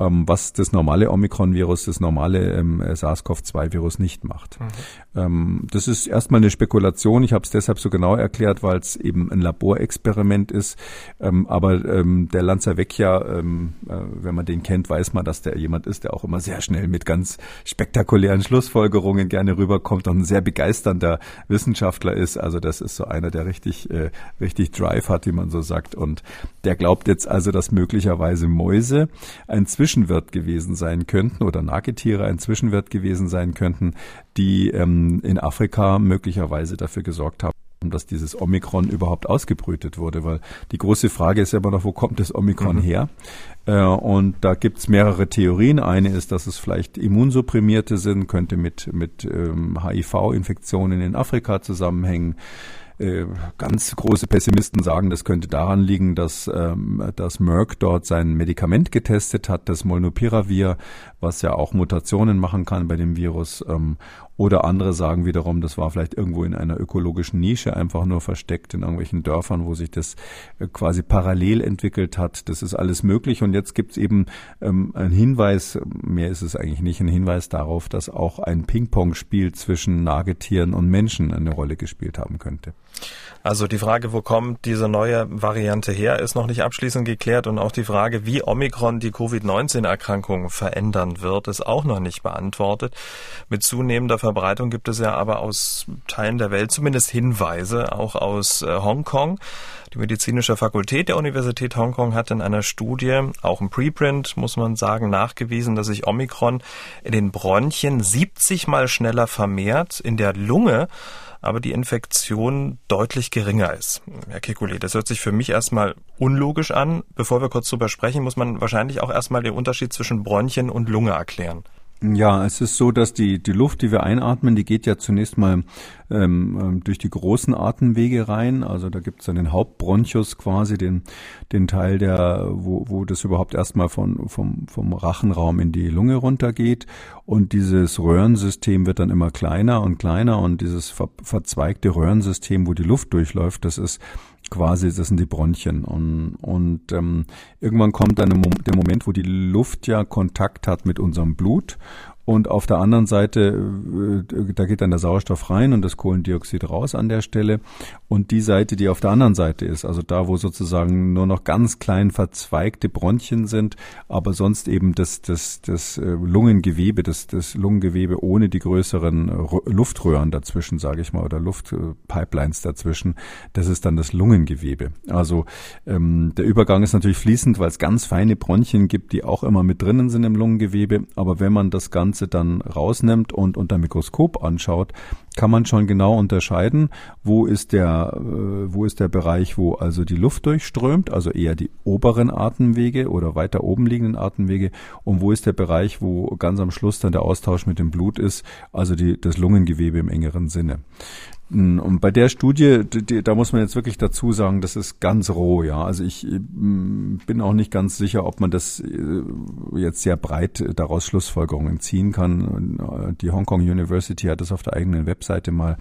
ähm, was das normale Omikron-Virus, das normale ähm, SARS-CoV-2-Virus nicht macht. Mhm. Ähm, das ist erstmal eine Spekulation. Ich habe es deshalb so genau erklärt, weil es eben ein Laborexperiment ist. Ähm, aber ähm, der Lanzavecchia, ähm, äh, wenn man den kennt, weiß man, dass der jemand ist, der auch immer sehr schnell mit ganz spektakulären Schlussfolgerungen gerne rüberkommt und ein sehr begeisternder Wissenschaftler ist. Also das ist so einer, der richtig, äh, richtig Drive hat, wie man so sagt. Und der glaubt jetzt also, dass möglicherweise Mäuse ein Zwischen Zwischenwirt gewesen sein könnten oder Nagetiere ein Zwischenwirt gewesen sein könnten, die ähm, in Afrika möglicherweise dafür gesorgt haben, dass dieses Omikron überhaupt ausgebrütet wurde, weil die große Frage ist ja immer noch, wo kommt das Omikron mhm. her? Äh, und da gibt's mehrere Theorien. Eine ist, dass es vielleicht Immunsupprimierte sind, könnte mit, mit ähm, HIV-Infektionen in Afrika zusammenhängen. Äh, ganz große Pessimisten sagen, das könnte daran liegen, dass, ähm, dass Merck dort sein Medikament getestet hat, das Molnupiravir, was ja auch Mutationen machen kann bei dem Virus. Ähm, oder andere sagen wiederum, das war vielleicht irgendwo in einer ökologischen Nische einfach nur versteckt in irgendwelchen Dörfern, wo sich das äh, quasi parallel entwickelt hat. Das ist alles möglich. Und jetzt gibt es eben ähm, einen Hinweis, mehr ist es eigentlich nicht, ein Hinweis darauf, dass auch ein Ping-Pong-Spiel zwischen Nagetieren und Menschen eine Rolle gespielt haben könnte. Also die Frage, wo kommt diese neue Variante her, ist noch nicht abschließend geklärt und auch die Frage, wie Omikron die Covid-19-Erkrankung verändern wird, ist auch noch nicht beantwortet. Mit zunehmender Verbreitung gibt es ja aber aus Teilen der Welt zumindest Hinweise, auch aus äh, Hongkong. Die medizinische Fakultät der Universität Hongkong hat in einer Studie, auch im Preprint, muss man sagen, nachgewiesen, dass sich Omikron in den Bronchien 70 mal schneller vermehrt, in der Lunge aber die Infektion deutlich geringer ist. Herr Kekulé, das hört sich für mich erstmal unlogisch an. Bevor wir kurz drüber sprechen, muss man wahrscheinlich auch erstmal den Unterschied zwischen Bronchien und Lunge erklären. Ja, es ist so, dass die, die Luft, die wir einatmen, die geht ja zunächst mal ähm, ähm durch die großen Atemwege rein. Also da gibt es dann den Hauptbronchus quasi, den, den Teil, der, wo, wo das überhaupt erstmal von, vom, vom Rachenraum in die Lunge runtergeht. Und dieses Röhrensystem wird dann immer kleiner und kleiner und dieses ver verzweigte Röhrensystem, wo die Luft durchläuft, das ist quasi, das sind die Bronchien. Und, und ähm, irgendwann kommt dann der Moment, wo die Luft ja Kontakt hat mit unserem Blut und auf der anderen Seite, äh, da geht dann der Sauerstoff rein und das Kohlendioxid raus an der Stelle. Und die Seite, die auf der anderen Seite ist, also da, wo sozusagen nur noch ganz klein verzweigte Bronchien sind, aber sonst eben das, das, das äh, Lungengewebe, das, das Lungengewebe ohne die größeren Luftröhren dazwischen, sage ich mal, oder Luftpipelines dazwischen, das ist dann das Lungengewebe. Also ähm, der Übergang ist natürlich fließend, weil es ganz feine Bronchien gibt, die auch immer mit drinnen sind im Lungengewebe. Aber wenn man das Ganze Ganze dann rausnimmt und unter Mikroskop anschaut, kann man schon genau unterscheiden, wo ist der, äh, wo ist der Bereich, wo also die Luft durchströmt, also eher die oberen Atemwege oder weiter oben liegenden Atemwege und wo ist der Bereich, wo ganz am Schluss dann der Austausch mit dem Blut ist, also die, das Lungengewebe im engeren Sinne. Und bei der Studie, die, da muss man jetzt wirklich dazu sagen, das ist ganz roh, ja. Also ich mm, bin auch nicht ganz sicher, ob man das äh, jetzt sehr breit daraus Schlussfolgerungen ziehen kann. Äh, die Hong Kong University hat das auf der eigenen Webseite mal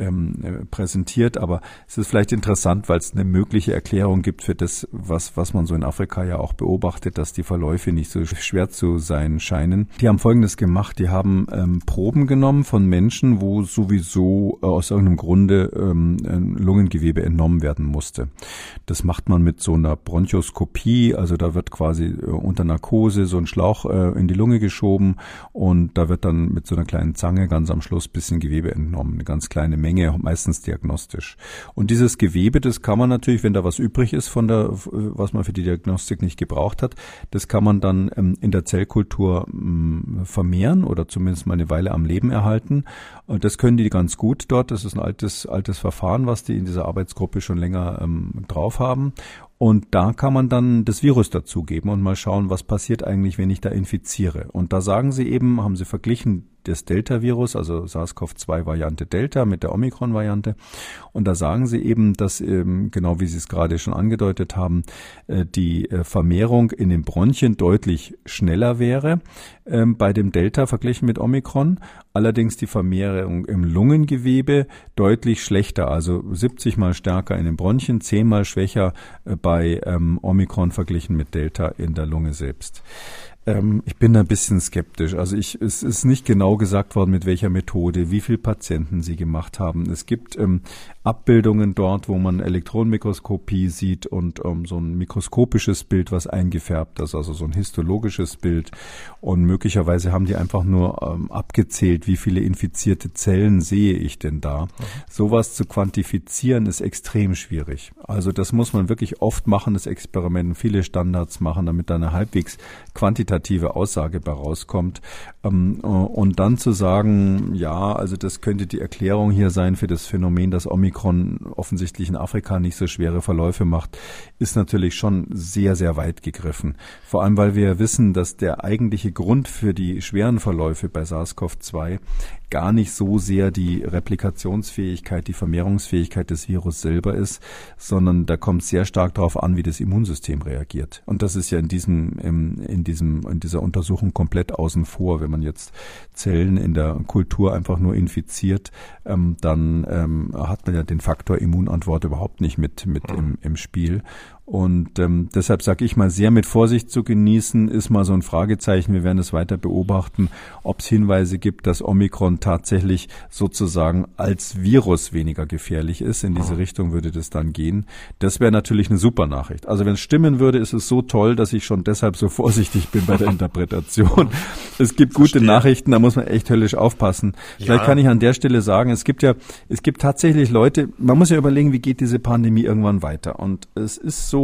ähm, äh, präsentiert, aber es ist vielleicht interessant, weil es eine mögliche Erklärung gibt für das, was, was man so in Afrika ja auch beobachtet, dass die Verläufe nicht so schwer zu sein scheinen. Die haben Folgendes gemacht, die haben ähm, Proben genommen von Menschen, wo sowieso äh, aus irgendeinem Grunde ähm, Lungengewebe entnommen werden musste. Das macht man mit so einer Bronchoskopie, also da wird quasi äh, unter Narkose so ein Schlauch äh, in die Lunge geschoben und da wird dann mit so einer kleinen Zange ganz am Schluss bisschen Gewebe entnommen, eine ganz kleine Menge, meistens diagnostisch. Und dieses Gewebe, das kann man natürlich, wenn da was übrig ist von der, was man für die Diagnostik nicht gebraucht hat, das kann man dann ähm, in der Zellkultur ähm, vermehren oder zumindest mal eine Weile am Leben erhalten. Und das können die ganz gut dort. Das ist ein altes, altes Verfahren, was die in dieser Arbeitsgruppe schon länger ähm, drauf haben. Und da kann man dann das Virus dazugeben und mal schauen, was passiert eigentlich, wenn ich da infiziere. Und da sagen sie eben, haben sie verglichen das Delta-Virus, also SARS-CoV-2-Variante Delta mit der Omikron-Variante. Und da sagen sie eben, dass, ähm, genau wie Sie es gerade schon angedeutet haben, äh, die äh, Vermehrung in den Bronchien deutlich schneller wäre ähm, bei dem Delta verglichen mit Omikron. Allerdings die Vermehrung im Lungengewebe deutlich schlechter, also 70 mal stärker in den Bronchien, 10 mal schwächer äh, bei ähm, Omikron verglichen mit Delta in der Lunge selbst. Ähm, ich bin ein bisschen skeptisch. Also ich, es ist nicht genau gesagt worden, mit welcher Methode, wie viele Patienten sie gemacht haben. Es gibt ähm, Abbildungen dort, wo man Elektronenmikroskopie sieht und ähm, so ein mikroskopisches Bild, was eingefärbt ist, also so ein histologisches Bild. Und möglicherweise haben die einfach nur ähm, abgezählt, wie viele infizierte Zellen sehe ich denn da. Mhm. Sowas zu quantifizieren ist extrem schwierig. Also das muss man wirklich oft machen, das Experiment, viele Standards machen, damit da eine halbwegs quantitative Aussage bei rauskommt. Ähm, äh, und dann zu sagen, ja, also das könnte die Erklärung hier sein für das Phänomen, dass Omikron Omikron offensichtlich in Afrika nicht so schwere Verläufe macht, ist natürlich schon sehr, sehr weit gegriffen. Vor allem, weil wir wissen, dass der eigentliche Grund für die schweren Verläufe bei SARS-CoV-2 gar nicht so sehr die Replikationsfähigkeit, die Vermehrungsfähigkeit des Virus selber ist, sondern da kommt sehr stark darauf an, wie das Immunsystem reagiert. Und das ist ja in diesem, in diesem, in dieser Untersuchung komplett außen vor. Wenn man jetzt Zellen in der Kultur einfach nur infiziert, ähm, dann ähm, hat man ja den Faktor Immunantwort überhaupt nicht mit, mit im, im Spiel. Und ähm, deshalb sage ich mal, sehr mit Vorsicht zu genießen, ist mal so ein Fragezeichen. Wir werden es weiter beobachten, ob es Hinweise gibt, dass Omikron tatsächlich sozusagen als Virus weniger gefährlich ist. In diese Richtung würde das dann gehen. Das wäre natürlich eine super Nachricht. Also wenn es stimmen würde, ist es so toll, dass ich schon deshalb so (laughs) vorsichtig bin bei der (laughs) Interpretation. Es gibt gute Verstehe. Nachrichten, da muss man echt höllisch aufpassen. Vielleicht ja. kann ich an der Stelle sagen, es gibt ja, es gibt tatsächlich Leute, man muss ja überlegen, wie geht diese Pandemie irgendwann weiter. Und es ist so,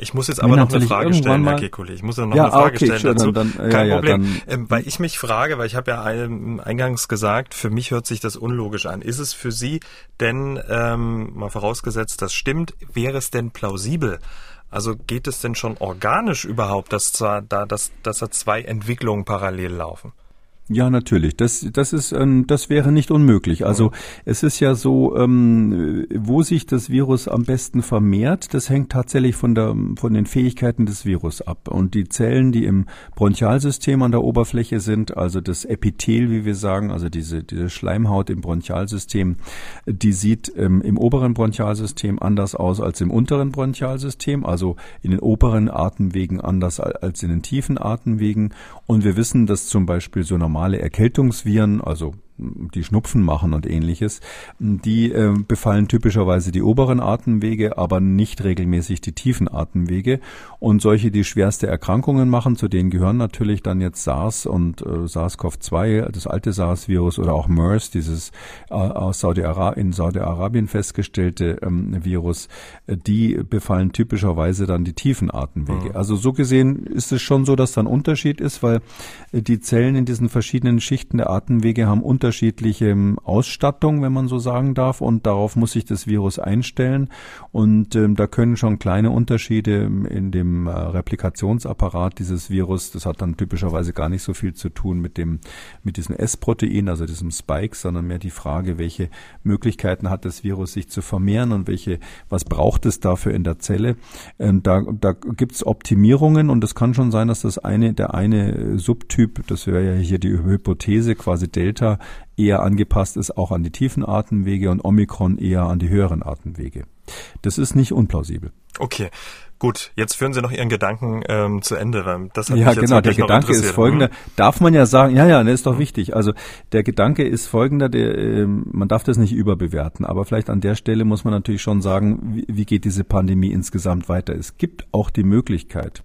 ich muss jetzt aber noch eine Frage stellen, Herr Kekuli. Ich muss noch ja, eine Frage okay, stellen dazu. Dann, dann, Kein ja, Problem. Ja, dann, ähm, weil ich mich frage, weil ich habe ja eingangs gesagt, für mich hört sich das unlogisch an. Ist es für Sie denn, ähm, mal vorausgesetzt, das stimmt, wäre es denn plausibel? Also geht es denn schon organisch überhaupt, dass, zwar da, dass, dass da zwei Entwicklungen parallel laufen? Ja, natürlich. Das, das ist, ähm, das wäre nicht unmöglich. Also es ist ja so, ähm, wo sich das Virus am besten vermehrt, das hängt tatsächlich von der, von den Fähigkeiten des Virus ab. Und die Zellen, die im Bronchialsystem an der Oberfläche sind, also das Epithel, wie wir sagen, also diese, diese Schleimhaut im Bronchialsystem, die sieht ähm, im oberen Bronchialsystem anders aus als im unteren Bronchialsystem, also in den oberen Atemwegen anders als in den tiefen Atemwegen. Und wir wissen, dass zum Beispiel so normal normale Erkältungsviren, also die Schnupfen machen und ähnliches, die äh, befallen typischerweise die oberen Atemwege, aber nicht regelmäßig die tiefen Atemwege. Und solche, die schwerste Erkrankungen machen, zu denen gehören natürlich dann jetzt SARS und äh, SARS-CoV-2, das alte SARS-Virus oder auch MERS, dieses äh, aus Saudi in Saudi-Arabien festgestellte ähm, Virus, die befallen typischerweise dann die tiefen Atemwege. Mhm. Also so gesehen ist es schon so, dass da ein Unterschied ist, weil äh, die Zellen in diesen verschiedenen Schichten der Atemwege haben unter unterschiedliche Ausstattung, wenn man so sagen darf, und darauf muss sich das Virus einstellen. Und ähm, da können schon kleine Unterschiede in dem äh, Replikationsapparat dieses Virus, das hat dann typischerweise gar nicht so viel zu tun mit dem mit diesem S-Protein, also diesem Spike, sondern mehr die Frage, welche Möglichkeiten hat das Virus, sich zu vermehren und welche, was braucht es dafür in der Zelle. Ähm, da da gibt es Optimierungen und es kann schon sein, dass das eine der eine Subtyp, das wäre ja hier die Hypothese, quasi Delta, eher angepasst ist auch an die tiefen Atemwege und Omikron eher an die höheren Atemwege. Das ist nicht unplausibel. Okay. Gut, jetzt führen Sie noch Ihren Gedanken ähm, zu Ende, weil das hat ja, mich jetzt genau. Der Gedanke ist folgender. Hm? Darf man ja sagen, ja, ja, das ist doch hm. wichtig. Also der Gedanke ist folgender. Der, äh, man darf das nicht überbewerten, aber vielleicht an der Stelle muss man natürlich schon sagen, wie, wie geht diese Pandemie insgesamt weiter? Es gibt auch die Möglichkeit,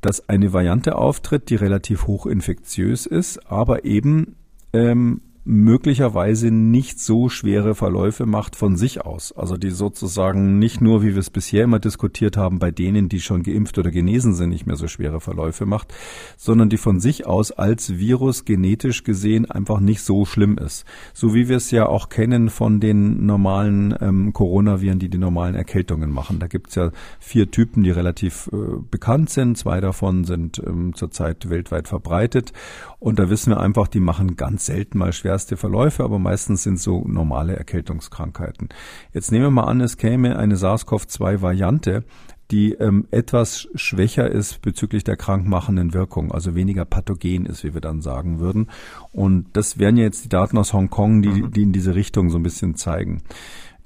dass eine Variante auftritt, die relativ hoch infektiös ist, aber eben ähm, möglicherweise nicht so schwere Verläufe macht von sich aus. Also die sozusagen nicht nur, wie wir es bisher immer diskutiert haben, bei denen, die schon geimpft oder genesen sind, nicht mehr so schwere Verläufe macht, sondern die von sich aus als Virus genetisch gesehen einfach nicht so schlimm ist. So wie wir es ja auch kennen von den normalen ähm, Coronaviren, die die normalen Erkältungen machen. Da gibt es ja vier Typen, die relativ äh, bekannt sind. Zwei davon sind ähm, zurzeit weltweit verbreitet. Und da wissen wir einfach, die machen ganz selten mal schwer schwerste Verläufe, aber meistens sind so normale Erkältungskrankheiten. Jetzt nehmen wir mal an, es käme eine SARS-CoV-2-Variante, die ähm, etwas schwächer ist bezüglich der krankmachenden Wirkung, also weniger pathogen ist, wie wir dann sagen würden. Und das wären ja jetzt die Daten aus Hongkong, die, mhm. die in diese Richtung so ein bisschen zeigen.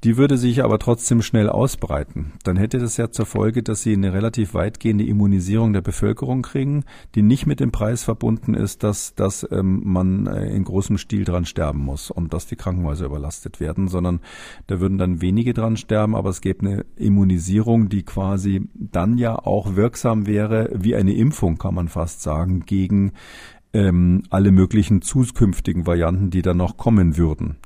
Die würde sich aber trotzdem schnell ausbreiten. Dann hätte das ja zur Folge, dass sie eine relativ weitgehende Immunisierung der Bevölkerung kriegen, die nicht mit dem Preis verbunden ist, dass, dass ähm, man äh, in großem Stil dran sterben muss und dass die Krankenhäuser überlastet werden, sondern da würden dann wenige dran sterben, aber es gäbe eine Immunisierung, die quasi dann ja auch wirksam wäre, wie eine Impfung, kann man fast sagen, gegen ähm, alle möglichen zukünftigen Varianten, die dann noch kommen würden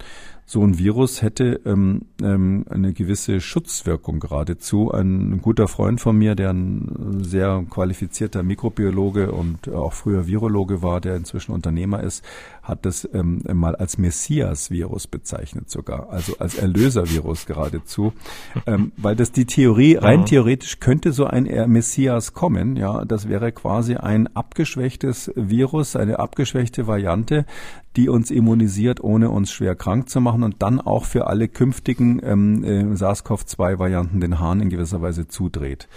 so ein Virus hätte ähm, ähm, eine gewisse Schutzwirkung geradezu. Ein, ein guter Freund von mir, der ein sehr qualifizierter Mikrobiologe und auch früher Virologe war, der inzwischen Unternehmer ist, hat das ähm, mal als Messias-Virus bezeichnet sogar, also als Erlöser-Virus geradezu, ähm, weil das die Theorie, rein theoretisch könnte so ein Messias kommen, ja, das wäre quasi ein abgeschwächtes Virus, eine abgeschwächte Variante, die uns immunisiert, ohne uns schwer krank zu machen und dann auch für alle künftigen ähm, äh, SARS-CoV-2-Varianten den Hahn in gewisser Weise zudreht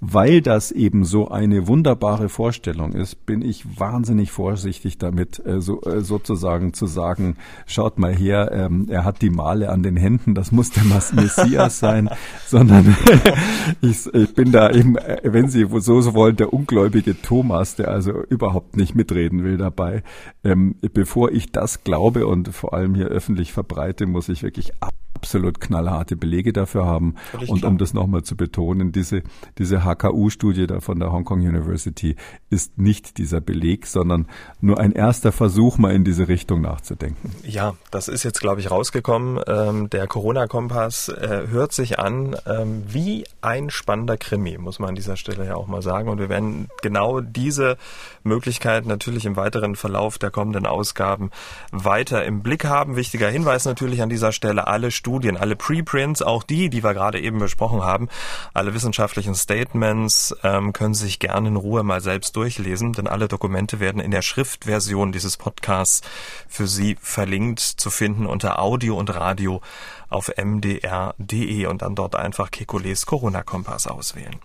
weil das eben so eine wunderbare Vorstellung ist, bin ich wahnsinnig vorsichtig damit, äh, so, äh, sozusagen zu sagen, schaut mal her, ähm, er hat die Male an den Händen, das muss der Messias sein, (laughs) sondern (laughs) ich, ich, bin da eben, äh, wenn Sie so, so wollen, der ungläubige Thomas, der also überhaupt nicht mitreden will dabei. Ähm, bevor ich das glaube und vor allem hier öffentlich verbreite, muss ich wirklich ab absolut knallharte Belege dafür haben. Völlig und klar. um das nochmal zu betonen, diese, diese HKU-Studie da von der Hong Kong University ist nicht dieser Beleg, sondern nur ein erster Versuch, mal in diese Richtung nachzudenken. Ja, das ist jetzt, glaube ich, rausgekommen. Ähm, der Corona-Kompass äh, hört sich an ähm, wie ein spannender Krimi, muss man an dieser Stelle ja auch mal sagen. Und wir werden genau diese Möglichkeit natürlich im weiteren Verlauf der kommenden Ausgaben weiter im Blick haben. Wichtiger Hinweis natürlich an dieser Stelle, alle Studien Studien, alle Preprints, auch die, die wir gerade eben besprochen haben, alle wissenschaftlichen Statements ähm, können Sie sich gerne in Ruhe mal selbst durchlesen, denn alle Dokumente werden in der Schriftversion dieses Podcasts für Sie verlinkt zu finden unter Audio und Radio auf mdr.de und dann dort einfach Kekules Corona-Kompass auswählen.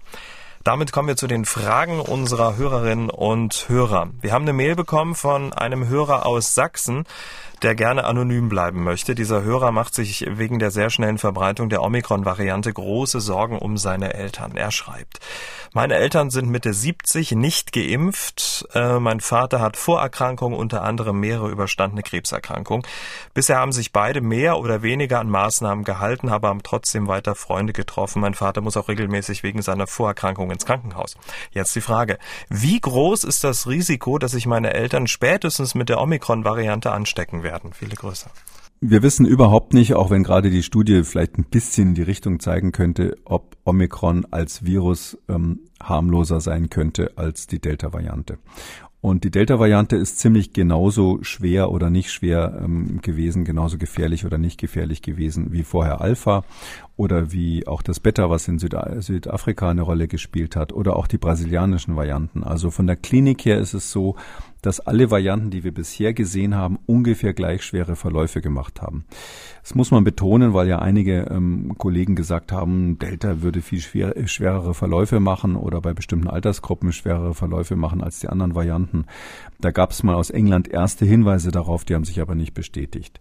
Damit kommen wir zu den Fragen unserer Hörerinnen und Hörer. Wir haben eine Mail bekommen von einem Hörer aus Sachsen, der gerne anonym bleiben möchte. Dieser Hörer macht sich wegen der sehr schnellen Verbreitung der Omikron-Variante große Sorgen um seine Eltern. Er schreibt, meine Eltern sind Mitte 70, nicht geimpft. Äh, mein Vater hat Vorerkrankungen, unter anderem mehrere überstandene Krebserkrankungen. Bisher haben sich beide mehr oder weniger an Maßnahmen gehalten, aber haben trotzdem weiter Freunde getroffen. Mein Vater muss auch regelmäßig wegen seiner Vorerkrankung ins Krankenhaus. Jetzt die Frage, wie groß ist das Risiko, dass sich meine Eltern spätestens mit der Omikron-Variante anstecken werden? Werden, viele größer. Wir wissen überhaupt nicht, auch wenn gerade die Studie vielleicht ein bisschen in die Richtung zeigen könnte, ob Omikron als Virus ähm, harmloser sein könnte als die Delta-Variante. Und die Delta-Variante ist ziemlich genauso schwer oder nicht schwer ähm, gewesen, genauso gefährlich oder nicht gefährlich gewesen wie vorher Alpha oder wie auch das Beta, was in Süd Südafrika eine Rolle gespielt hat oder auch die brasilianischen Varianten. Also von der Klinik her ist es so, dass alle Varianten, die wir bisher gesehen haben, ungefähr gleich schwere Verläufe gemacht haben. Das muss man betonen, weil ja einige ähm, Kollegen gesagt haben, Delta würde viel schwer, schwerere Verläufe machen oder bei bestimmten Altersgruppen schwerere Verläufe machen als die anderen Varianten. Da gab es mal aus England erste Hinweise darauf, die haben sich aber nicht bestätigt.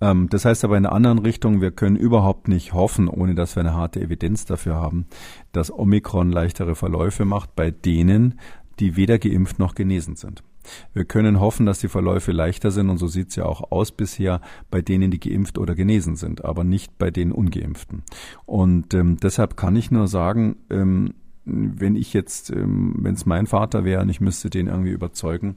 Ähm, das heißt aber in einer anderen Richtung, wir können überhaupt nicht hoffen, ohne dass wir eine harte Evidenz dafür haben, dass Omikron leichtere Verläufe macht bei denen, die weder geimpft noch genesen sind. Wir können hoffen, dass die Verläufe leichter sind und so sieht es ja auch aus bisher bei denen, die geimpft oder genesen sind, aber nicht bei den ungeimpften. Und ähm, deshalb kann ich nur sagen, ähm, wenn ich jetzt, ähm, wenn es mein Vater wäre und ich müsste den irgendwie überzeugen,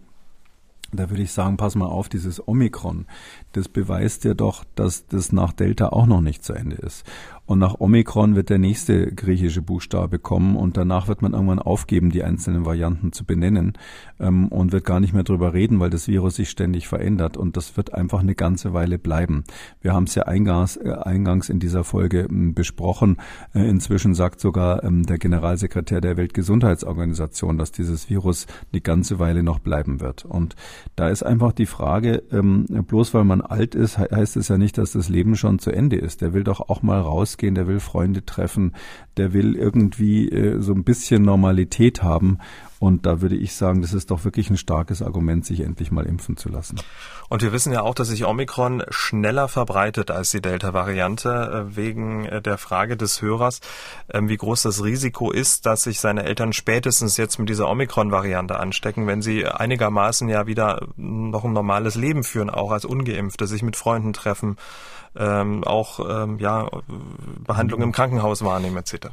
da würde ich sagen, pass mal auf, dieses Omikron, das beweist ja doch, dass das nach Delta auch noch nicht zu Ende ist. Und nach Omikron wird der nächste griechische Buchstabe kommen und danach wird man irgendwann aufgeben, die einzelnen Varianten zu benennen ähm, und wird gar nicht mehr drüber reden, weil das Virus sich ständig verändert und das wird einfach eine ganze Weile bleiben. Wir haben es ja eingangs, äh, eingangs in dieser Folge äh, besprochen. Äh, inzwischen sagt sogar ähm, der Generalsekretär der Weltgesundheitsorganisation, dass dieses Virus eine ganze Weile noch bleiben wird. Und da ist einfach die Frage, ähm, bloß weil man alt ist, heißt es ja nicht, dass das Leben schon zu Ende ist. Der will doch auch mal rausgehen der will Freunde treffen, der will irgendwie äh, so ein bisschen Normalität haben. Und da würde ich sagen, das ist doch wirklich ein starkes Argument, sich endlich mal impfen zu lassen. Und wir wissen ja auch, dass sich Omikron schneller verbreitet als die Delta-Variante, äh, wegen äh, der Frage des Hörers, ähm, wie groß das Risiko ist, dass sich seine Eltern spätestens jetzt mit dieser Omikron-Variante anstecken, wenn sie einigermaßen ja wieder noch ein normales Leben führen, auch als Ungeimpfte, sich mit Freunden treffen, ähm, auch ähm, ja, Behandlung im Krankenhaus wahrnehmen etc.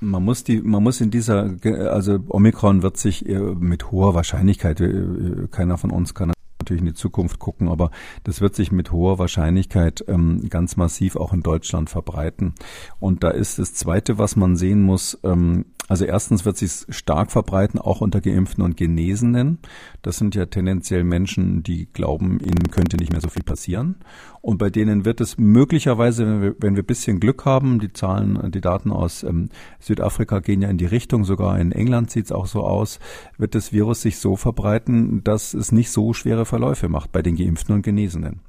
Man muss die, man muss in dieser, also Omikron wird sich mit hoher Wahrscheinlichkeit, äh, keiner von uns kann natürlich in die Zukunft gucken, aber das wird sich mit hoher Wahrscheinlichkeit ähm, ganz massiv auch in Deutschland verbreiten. Und da ist das Zweite, was man sehen muss, ähm, also erstens wird sich stark verbreiten, auch unter Geimpften und Genesenen. Das sind ja tendenziell Menschen, die glauben, ihnen könnte nicht mehr so viel passieren. Und bei denen wird es möglicherweise, wenn wir, wenn wir ein bisschen Glück haben, die Zahlen, die Daten aus ähm, Südafrika gehen ja in die Richtung, sogar in England sieht es auch so aus, wird das Virus sich so verbreiten, dass es nicht so schwere Verläufe macht bei den Geimpften und Genesenen.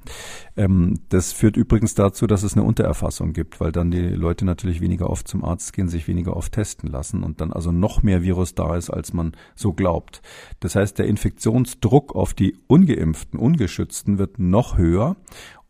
Ähm, das führt übrigens dazu, dass es eine Untererfassung gibt, weil dann die Leute natürlich weniger oft zum Arzt gehen, sich weniger oft testen lassen und dann also noch mehr Virus da ist, als man so glaubt. Das heißt, der Infektionsdruck auf die ungeimpften, ungeschützten wird noch höher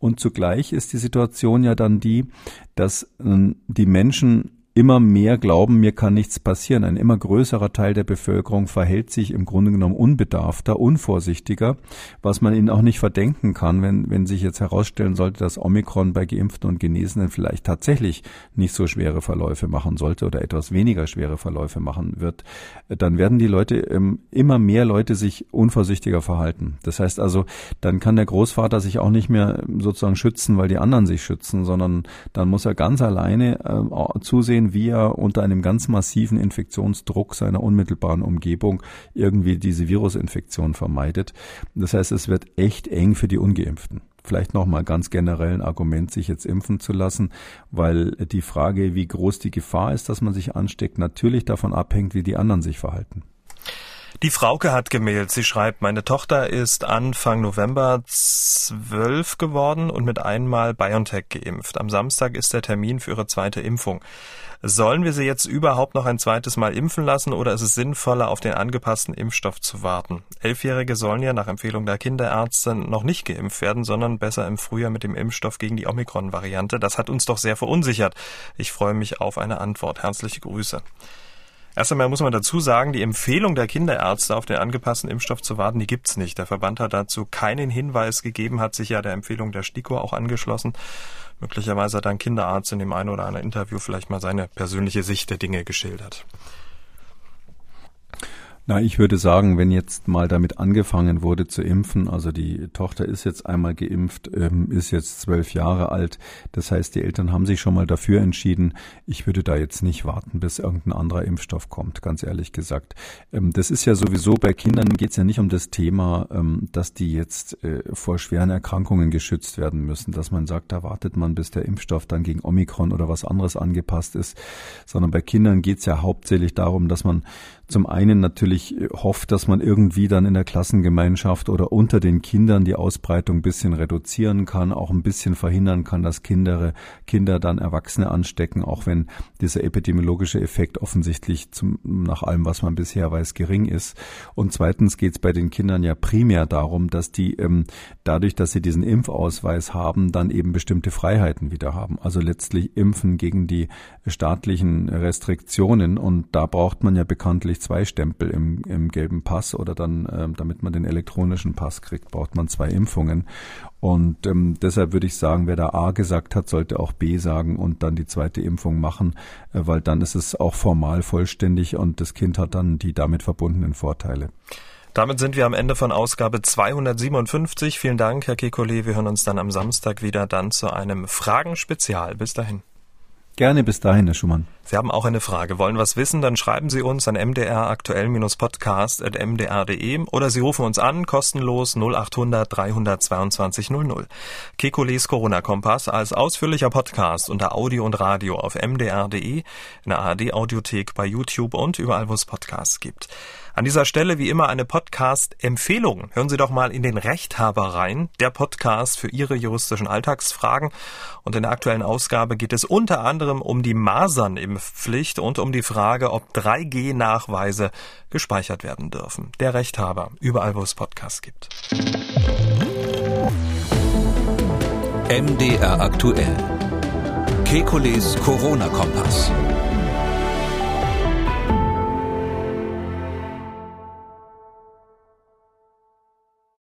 und zugleich ist die Situation ja dann die, dass äh, die Menschen immer mehr glauben, mir kann nichts passieren. Ein immer größerer Teil der Bevölkerung verhält sich im Grunde genommen unbedarfter, unvorsichtiger, was man ihnen auch nicht verdenken kann, wenn, wenn sich jetzt herausstellen sollte, dass Omikron bei Geimpften und Genesenen vielleicht tatsächlich nicht so schwere Verläufe machen sollte oder etwas weniger schwere Verläufe machen wird, dann werden die Leute, ähm, immer mehr Leute sich unvorsichtiger verhalten. Das heißt also, dann kann der Großvater sich auch nicht mehr sozusagen schützen, weil die anderen sich schützen, sondern dann muss er ganz alleine äh, zusehen, sehen, wie er unter einem ganz massiven Infektionsdruck seiner unmittelbaren Umgebung irgendwie diese Virusinfektion vermeidet. Das heißt, es wird echt eng für die Ungeimpften vielleicht nochmal ganz generell ein Argument, sich jetzt impfen zu lassen, weil die Frage, wie groß die Gefahr ist, dass man sich ansteckt, natürlich davon abhängt, wie die anderen sich verhalten. Die Frauke hat gemeldet. Sie schreibt, meine Tochter ist Anfang November zwölf geworden und mit einmal BioNTech geimpft. Am Samstag ist der Termin für ihre zweite Impfung. Sollen wir sie jetzt überhaupt noch ein zweites Mal impfen lassen oder ist es sinnvoller, auf den angepassten Impfstoff zu warten? Elfjährige sollen ja nach Empfehlung der Kinderärzte noch nicht geimpft werden, sondern besser im Frühjahr mit dem Impfstoff gegen die Omikron-Variante. Das hat uns doch sehr verunsichert. Ich freue mich auf eine Antwort. Herzliche Grüße. Erst einmal muss man dazu sagen, die Empfehlung der Kinderärzte, auf den angepassten Impfstoff zu warten, die gibt's nicht. Der Verband hat dazu keinen Hinweis gegeben, hat sich ja der Empfehlung der STIKO auch angeschlossen. Möglicherweise hat ein Kinderarzt in dem einen oder anderen Interview vielleicht mal seine persönliche Sicht der Dinge geschildert. Na, ich würde sagen, wenn jetzt mal damit angefangen wurde zu impfen, also die Tochter ist jetzt einmal geimpft, ähm, ist jetzt zwölf Jahre alt, das heißt, die Eltern haben sich schon mal dafür entschieden. Ich würde da jetzt nicht warten, bis irgendein anderer Impfstoff kommt, ganz ehrlich gesagt. Ähm, das ist ja sowieso bei Kindern geht es ja nicht um das Thema, ähm, dass die jetzt äh, vor schweren Erkrankungen geschützt werden müssen, dass man sagt, da wartet man, bis der Impfstoff dann gegen Omikron oder was anderes angepasst ist, sondern bei Kindern geht es ja hauptsächlich darum, dass man zum einen natürlich hofft, dass man irgendwie dann in der Klassengemeinschaft oder unter den Kindern die Ausbreitung ein bisschen reduzieren kann, auch ein bisschen verhindern kann, dass Kinder, Kinder dann Erwachsene anstecken, auch wenn dieser epidemiologische Effekt offensichtlich zum, nach allem, was man bisher weiß, gering ist. Und zweitens geht es bei den Kindern ja primär darum, dass die ähm, dadurch, dass sie diesen Impfausweis haben, dann eben bestimmte Freiheiten wieder haben. Also letztlich impfen gegen die staatlichen Restriktionen. Und da braucht man ja bekanntlich zwei Stempel im, im gelben Pass oder dann, äh, damit man den elektronischen Pass kriegt, braucht man zwei Impfungen. Und ähm, deshalb würde ich sagen, wer da A gesagt hat, sollte auch B sagen und dann die zweite Impfung machen, äh, weil dann ist es auch formal vollständig und das Kind hat dann die damit verbundenen Vorteile. Damit sind wir am Ende von Ausgabe 257. Vielen Dank, Herr Kekulé. Wir hören uns dann am Samstag wieder dann zu einem Fragenspezial. Bis dahin. Gerne bis dahin, Herr Schumann. Sie haben auch eine Frage, wollen was wissen, dann schreiben Sie uns an mdraktuell-podcast.mdr.de oder Sie rufen uns an, kostenlos 0800 322 00. Kekules Corona-Kompass als ausführlicher Podcast unter Audio und Radio auf mdr.de, in der ARD-Audiothek, bei YouTube und überall, wo es Podcasts gibt. An dieser Stelle wie immer eine Podcast-Empfehlung. Hören Sie doch mal in den Rechthaber rein, der Podcast für Ihre juristischen Alltagsfragen. Und in der aktuellen Ausgabe geht es unter anderem um die Masernimpfpflicht und um die Frage, ob 3G-Nachweise gespeichert werden dürfen. Der Rechthaber, überall wo es Podcasts gibt. MDR aktuell. Kekules Corona-Kompass.